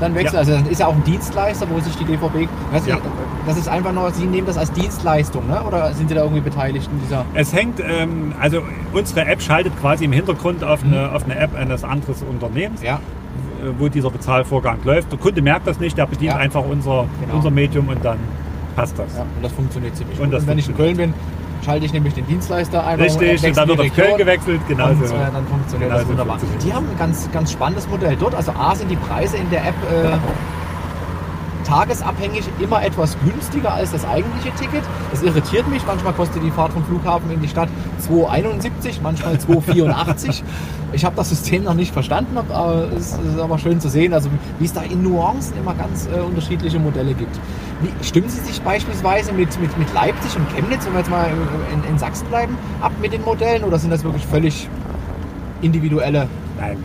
dann wechseln. Ja. Also das ist ja auch ein Dienstleister, wo sich die DVB. Weißt du, Ja. Das ist einfach nur, Sie nehmen das als Dienstleistung, ne? oder sind Sie da irgendwie beteiligt in dieser. Es hängt, ähm, also unsere App schaltet quasi im Hintergrund auf, eine, auf eine App eines anderen Unternehmens. Ja, äh, wo dieser Bezahlvorgang läuft. Der Kunde merkt das nicht, der bedient einfach unser, Genau. unser Medium und dann passt das. ja, und das funktioniert ziemlich Und gut. das Und wenn ich in Köln bin, schalte ich nämlich den Dienstleister ein. Richtig, und dann wird auf Köln gewechselt, genau und, so. äh, dann funktioniert Genau das so wunderbar. funktioniert Die haben ein ganz, ganz spannendes Modell dort. Also A sind die Preise in der App äh, tagesabhängig immer etwas günstiger als das eigentliche Ticket. Das irritiert mich. Manchmal kostet die Fahrt vom Flughafen in die Stadt 2,71, manchmal 2,84. ich habe das System noch nicht verstanden, aber es ist aber schön zu sehen, also wie es da in Nuancen immer ganz äh, unterschiedliche Modelle gibt. Stimmen Sie sich beispielsweise mit, mit, mit Leipzig und Chemnitz, wenn wir jetzt mal in, in Sachsen bleiben, ab mit den Modellen oder sind das wirklich völlig individuelle Nein,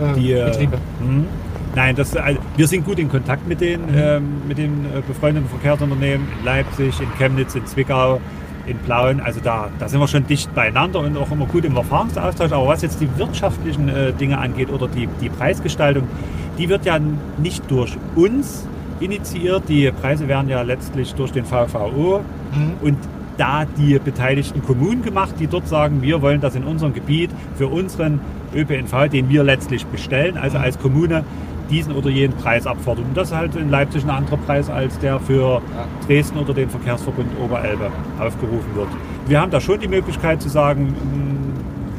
äh, die, Betriebe? hm. Nein, das, also, wir sind gut in Kontakt mit den, ähm, mit den äh, befreundeten Verkehrsunternehmen in Leipzig, in Chemnitz, in Zwickau, in Plauen. Also da, da sind wir schon dicht beieinander und auch immer gut im Erfahrungsaustausch. Aber was jetzt die wirtschaftlichen äh, Dinge angeht oder die, die Preisgestaltung, die wird ja nicht durch uns initiiert. Die Preise werden ja letztlich durch den VVO Mhm. und da die beteiligten Kommunen gemacht, die dort sagen, wir wollen das in unserem Gebiet für unseren ÖPNV, den wir letztlich bestellen, also als Kommune diesen oder jenen Preis abfordern. Und das ist halt in Leipzig ein anderer Preis als der für Dresden oder den Verkehrsverbund Oberelbe aufgerufen wird. Wir haben da schon die Möglichkeit zu sagen,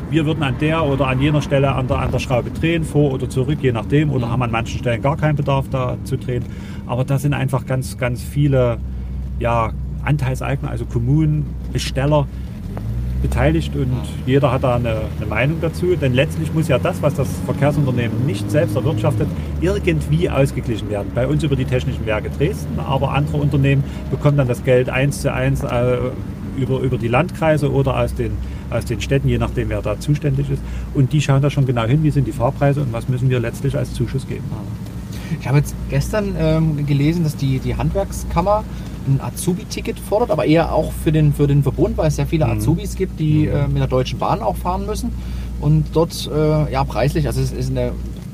wir würden an der oder an jener Stelle an der, an der Schraube drehen, vor oder zurück, je nachdem, oder haben an manchen Stellen gar keinen Bedarf da zu drehen. Aber da sind einfach ganz, ganz viele ja, Anteilseigner, also Kommunen, Besteller beteiligt und jeder hat da eine, eine Meinung dazu. Denn letztlich muss ja das, was das Verkehrsunternehmen nicht selbst erwirtschaftet, irgendwie ausgeglichen werden. Bei uns über die Technischen Werke Dresden, aber andere Unternehmen bekommen dann das Geld eins zu eins äh, über, über die Landkreise oder aus den, aus den Städten, je nachdem wer da zuständig ist. Und die schauen da schon genau hin, wie sind die Fahrpreise und was müssen wir letztlich als Zuschuss geben. Ich habe jetzt gestern ähm, gelesen, dass die, die Handwerkskammer ein Azubi-Ticket fordert, aber eher auch für den, für den Verbund, weil es sehr viele Mhm. Azubis gibt, die äh, mit der Deutschen Bahn auch fahren müssen. Und dort, äh, ja, preislich, also es ist eine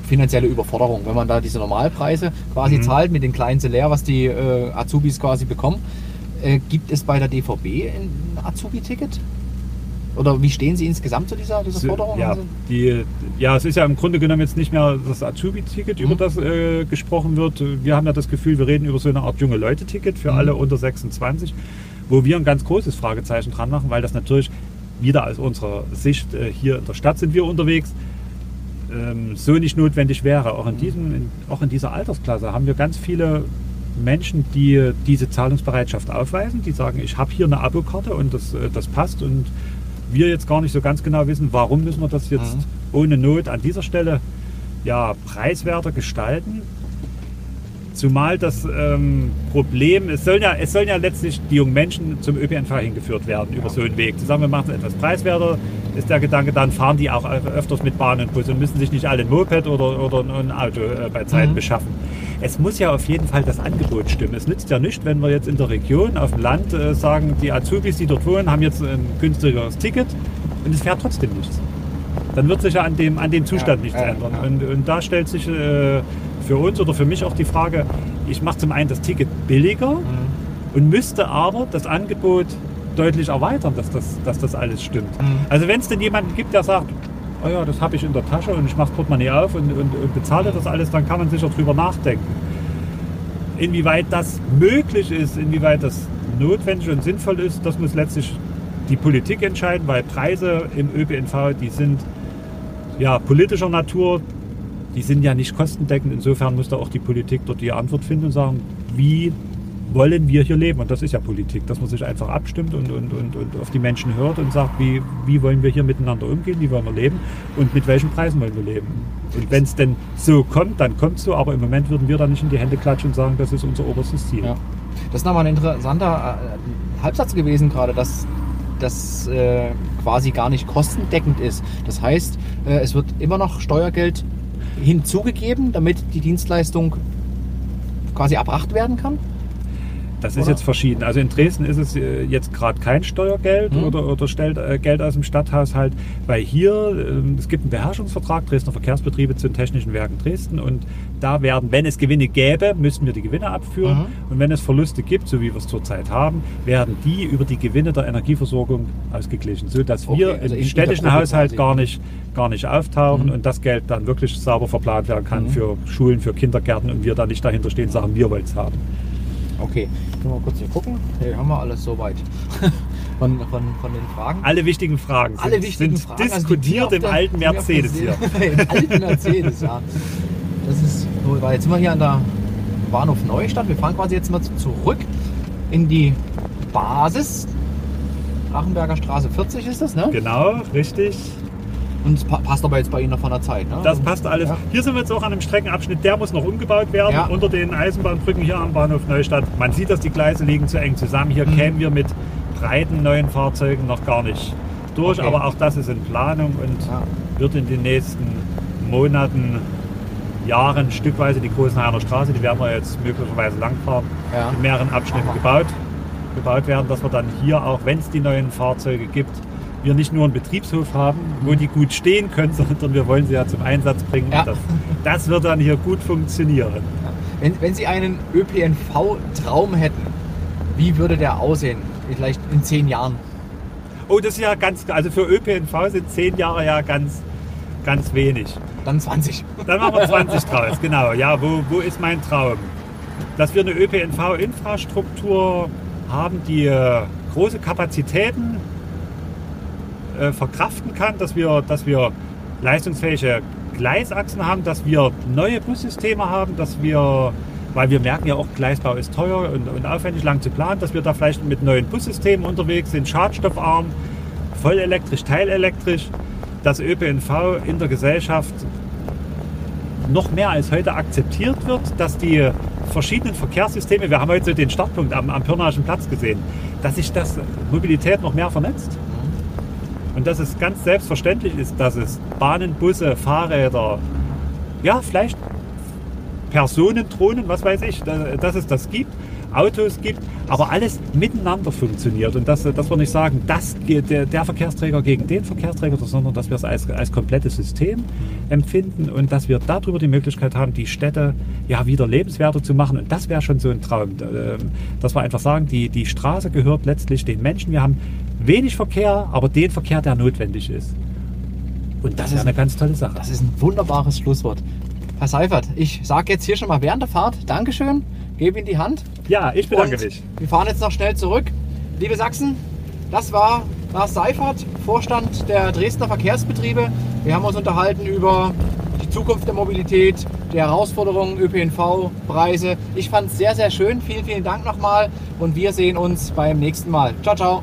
finanzielle Überforderung, wenn man da diese Normalpreise quasi Mhm. zahlt mit den kleinen Salär, was die äh, Azubis quasi bekommen. Äh, gibt es bei der DVB ein Azubi-Ticket? Oder wie stehen Sie insgesamt zu dieser, dieser Forderung? Ja, Also- die, ja, es ist ja im Grunde genommen jetzt nicht mehr das Azubi-Ticket, Mhm. über das äh, gesprochen wird. Wir haben ja das Gefühl, wir reden über so eine Art junge Leute-Ticket für Mhm. alle unter 26, wo wir ein ganz großes Fragezeichen dran machen, weil das natürlich wieder aus unserer Sicht äh, hier in der Stadt sind wir unterwegs, ähm, so nicht notwendig wäre. Auch in, diesem, in, auch in dieser Altersklasse haben wir ganz viele Menschen, die diese Zahlungsbereitschaft aufweisen, die sagen, ich habe hier eine Abokarte und das, äh, das passt und wir jetzt gar nicht so ganz genau wissen, warum müssen wir das jetzt Mhm. ohne Not an dieser Stelle ja, preiswerter gestalten. Zumal das ähm, Problem, es sollen, ja, es sollen ja letztlich die jungen Menschen zum ÖPNV hingeführt werden über so einen Weg. Zusammen wir machen es etwas preiswerter, ist der Gedanke, dann fahren die auch öfters mit Bahn und Bus und müssen sich nicht alle ein Moped oder, oder ein Auto äh, bei Zeiten Mhm. beschaffen. Es muss ja auf jeden Fall das Angebot stimmen. Es nützt ja nicht, wenn wir jetzt in der Region, auf dem Land äh, sagen, die Azubis, die dort wohnen, haben jetzt ein günstigeres Ticket und es fährt trotzdem nichts. Dann wird sich ja an dem, an dem Zustand Ja, nichts ja, ändern. ja. Und, und da stellt sich äh, für uns oder für mich auch die Frage, ich mache zum einen das Ticket billiger Mhm. und müsste aber das Angebot deutlich erweitern, dass das, dass das alles stimmt. Mhm. Also wenn es denn jemanden gibt, der sagt, oh ja, das habe ich in der Tasche und ich mache das Portemonnaie auf und, und, und bezahle das alles, dann kann man sicher drüber nachdenken. inwieweit das möglich ist, inwieweit das notwendig und sinnvoll ist, das muss letztlich die Politik entscheiden, weil Preise im ÖPNV, die sind ja politischer Natur, die sind ja nicht kostendeckend. Insofern muss da auch die Politik dort die Antwort finden und sagen, wie wollen wir hier leben? Und das ist ja Politik, dass man sich einfach abstimmt und, und, und, und auf die Menschen hört und sagt, wie, wie wollen wir hier miteinander umgehen, wie wollen wir leben und mit welchen Preisen wollen wir leben. Und wenn es denn so kommt, dann kommt es so, aber im Moment würden wir da nicht in die Hände klatschen und sagen, das ist unser oberstes Ziel. Ja. Das ist nochmal ein interessanter äh, Halbsatz gewesen gerade, dass das äh, quasi gar nicht kostendeckend ist. Das heißt, äh, es wird immer noch Steuergeld hinzugegeben, damit die Dienstleistung quasi erbracht werden kann? Das ist jetzt verschieden. Also in Dresden ist es äh, jetzt gerade kein Steuergeld mhm. oder, oder stellt äh, Geld aus dem Stadthaushalt, weil hier, äh, es gibt einen Beherrschungsvertrag Dresdner Verkehrsbetriebe zu den Technischen Werken Dresden und da werden, wenn es Gewinne gäbe, müssen wir die Gewinne abführen mhm. und wenn es Verluste gibt, so wie wir es zurzeit haben, werden die über die Gewinne der Energieversorgung ausgeglichen, sodass okay, wir also im städtischen Haushalt gar nicht, gar nicht auftauchen mhm. und das Geld dann wirklich sauber verplant werden kann mhm. für Schulen, für Kindergärten und wir da nicht dahinter stehen sagen, wir wollen es haben. Okay, mal kurz hier gucken. Hier haben wir alles soweit. von, von, von den Fragen. Alle wichtigen Fragen Alle sind, wichtigen sind Fragen. Also diskutiert also im alten Mercedes hier. Im alten Mercedes, ja. Das ist, jetzt sind wir hier an der Bahnhof Neustadt. Wir fahren quasi jetzt mal zurück in die Basis. Drachenberger Straße 40 ist das, ne? Genau, richtig. Und es passt aber jetzt bei Ihnen noch von der Zeit, ne? Das passt alles. Ja. Hier sind wir jetzt auch an einem Streckenabschnitt, der muss noch umgebaut werden, ja. unter den Eisenbahnbrücken hier am Bahnhof Neustadt. Man sieht, dass die Gleise liegen zu eng zusammen. Hier mhm. kämen wir mit breiten neuen Fahrzeugen noch gar nicht durch, okay. aber auch das ist in Planung und ja. wird in den nächsten Monaten, Jahren stückweise die Großenhainer Straße, die werden wir jetzt möglicherweise langfahren, in mehreren Abschnitten gebaut, gebaut werden, dass wir dann hier auch, wenn es die neuen Fahrzeuge gibt, wir nicht nur einen Betriebshof haben, wo die gut stehen können, sondern wir wollen sie ja zum Einsatz bringen. Ja. Das, das, wird dann hier gut funktionieren. Wenn, wenn Sie einen ÖPNV-Traum hätten, wie würde der aussehen? Vielleicht in zehn Jahren? Oh, das ist ja ganz, also für ÖPNV sind zehn Jahre ja ganz, ganz wenig. Dann 20. Dann machen wir 20 draus, genau. Ja, wo, wo ist mein Traum? Dass wir eine ÖPNV-Infrastruktur haben, die äh, große Kapazitäten äh, verkraften kann, dass wir, dass wir leistungsfähige Gleisachsen haben, dass wir neue Bussysteme haben, dass wir, weil wir merken ja auch, Gleisbau ist teuer und, und aufwendig lang zu planen, dass wir da vielleicht mit neuen Bussystemen unterwegs sind, schadstoffarm, vollelektrisch, teilelektrisch, dass ÖPNV in der Gesellschaft noch mehr als heute akzeptiert wird, dass die verschiedenen Verkehrssysteme, wir haben heute so den Startpunkt am, am Pirnaischen Platz gesehen, dass sich das Mobilität noch mehr vernetzt und dass es ganz selbstverständlich ist, dass es Bahnen, Busse, Fahrräder, ja, vielleicht Personen, Drohnen, was weiß ich, dass es das gibt, Autos gibt, aber alles miteinander funktioniert. Und dass, dass wir nicht sagen, das, der, der Verkehrsträger gegen den Verkehrsträger, sondern dass wir es als, als komplettes System empfinden und dass wir darüber die Möglichkeit haben, die Städte ja wieder lebenswerter zu machen. Und das wäre schon so ein Traum, ähm, dass wir einfach sagen, die, die Straße gehört letztlich den Menschen. Wir haben wenig Verkehr, aber den Verkehr, der notwendig ist. Und das, das ist eine ganz tolle Sache. Das ist ein wunderbares Schlusswort. Herr Seifert, ich sage jetzt hier schon mal während der Fahrt Dankeschön, gebe Ihnen die Hand. Ja, ich bedanke mich. Wir fahren jetzt noch schnell zurück. Liebe Sachsen, das war Lars Seifert, Vorstand der Dresdner Verkehrsbetriebe. Wir haben uns unterhalten über die Zukunft der Mobilität, die Herausforderungen, ÖPNV, Preise. Ich fand es sehr, sehr schön. Vielen, vielen Dank nochmal und wir sehen uns beim nächsten Mal. Ciao, ciao.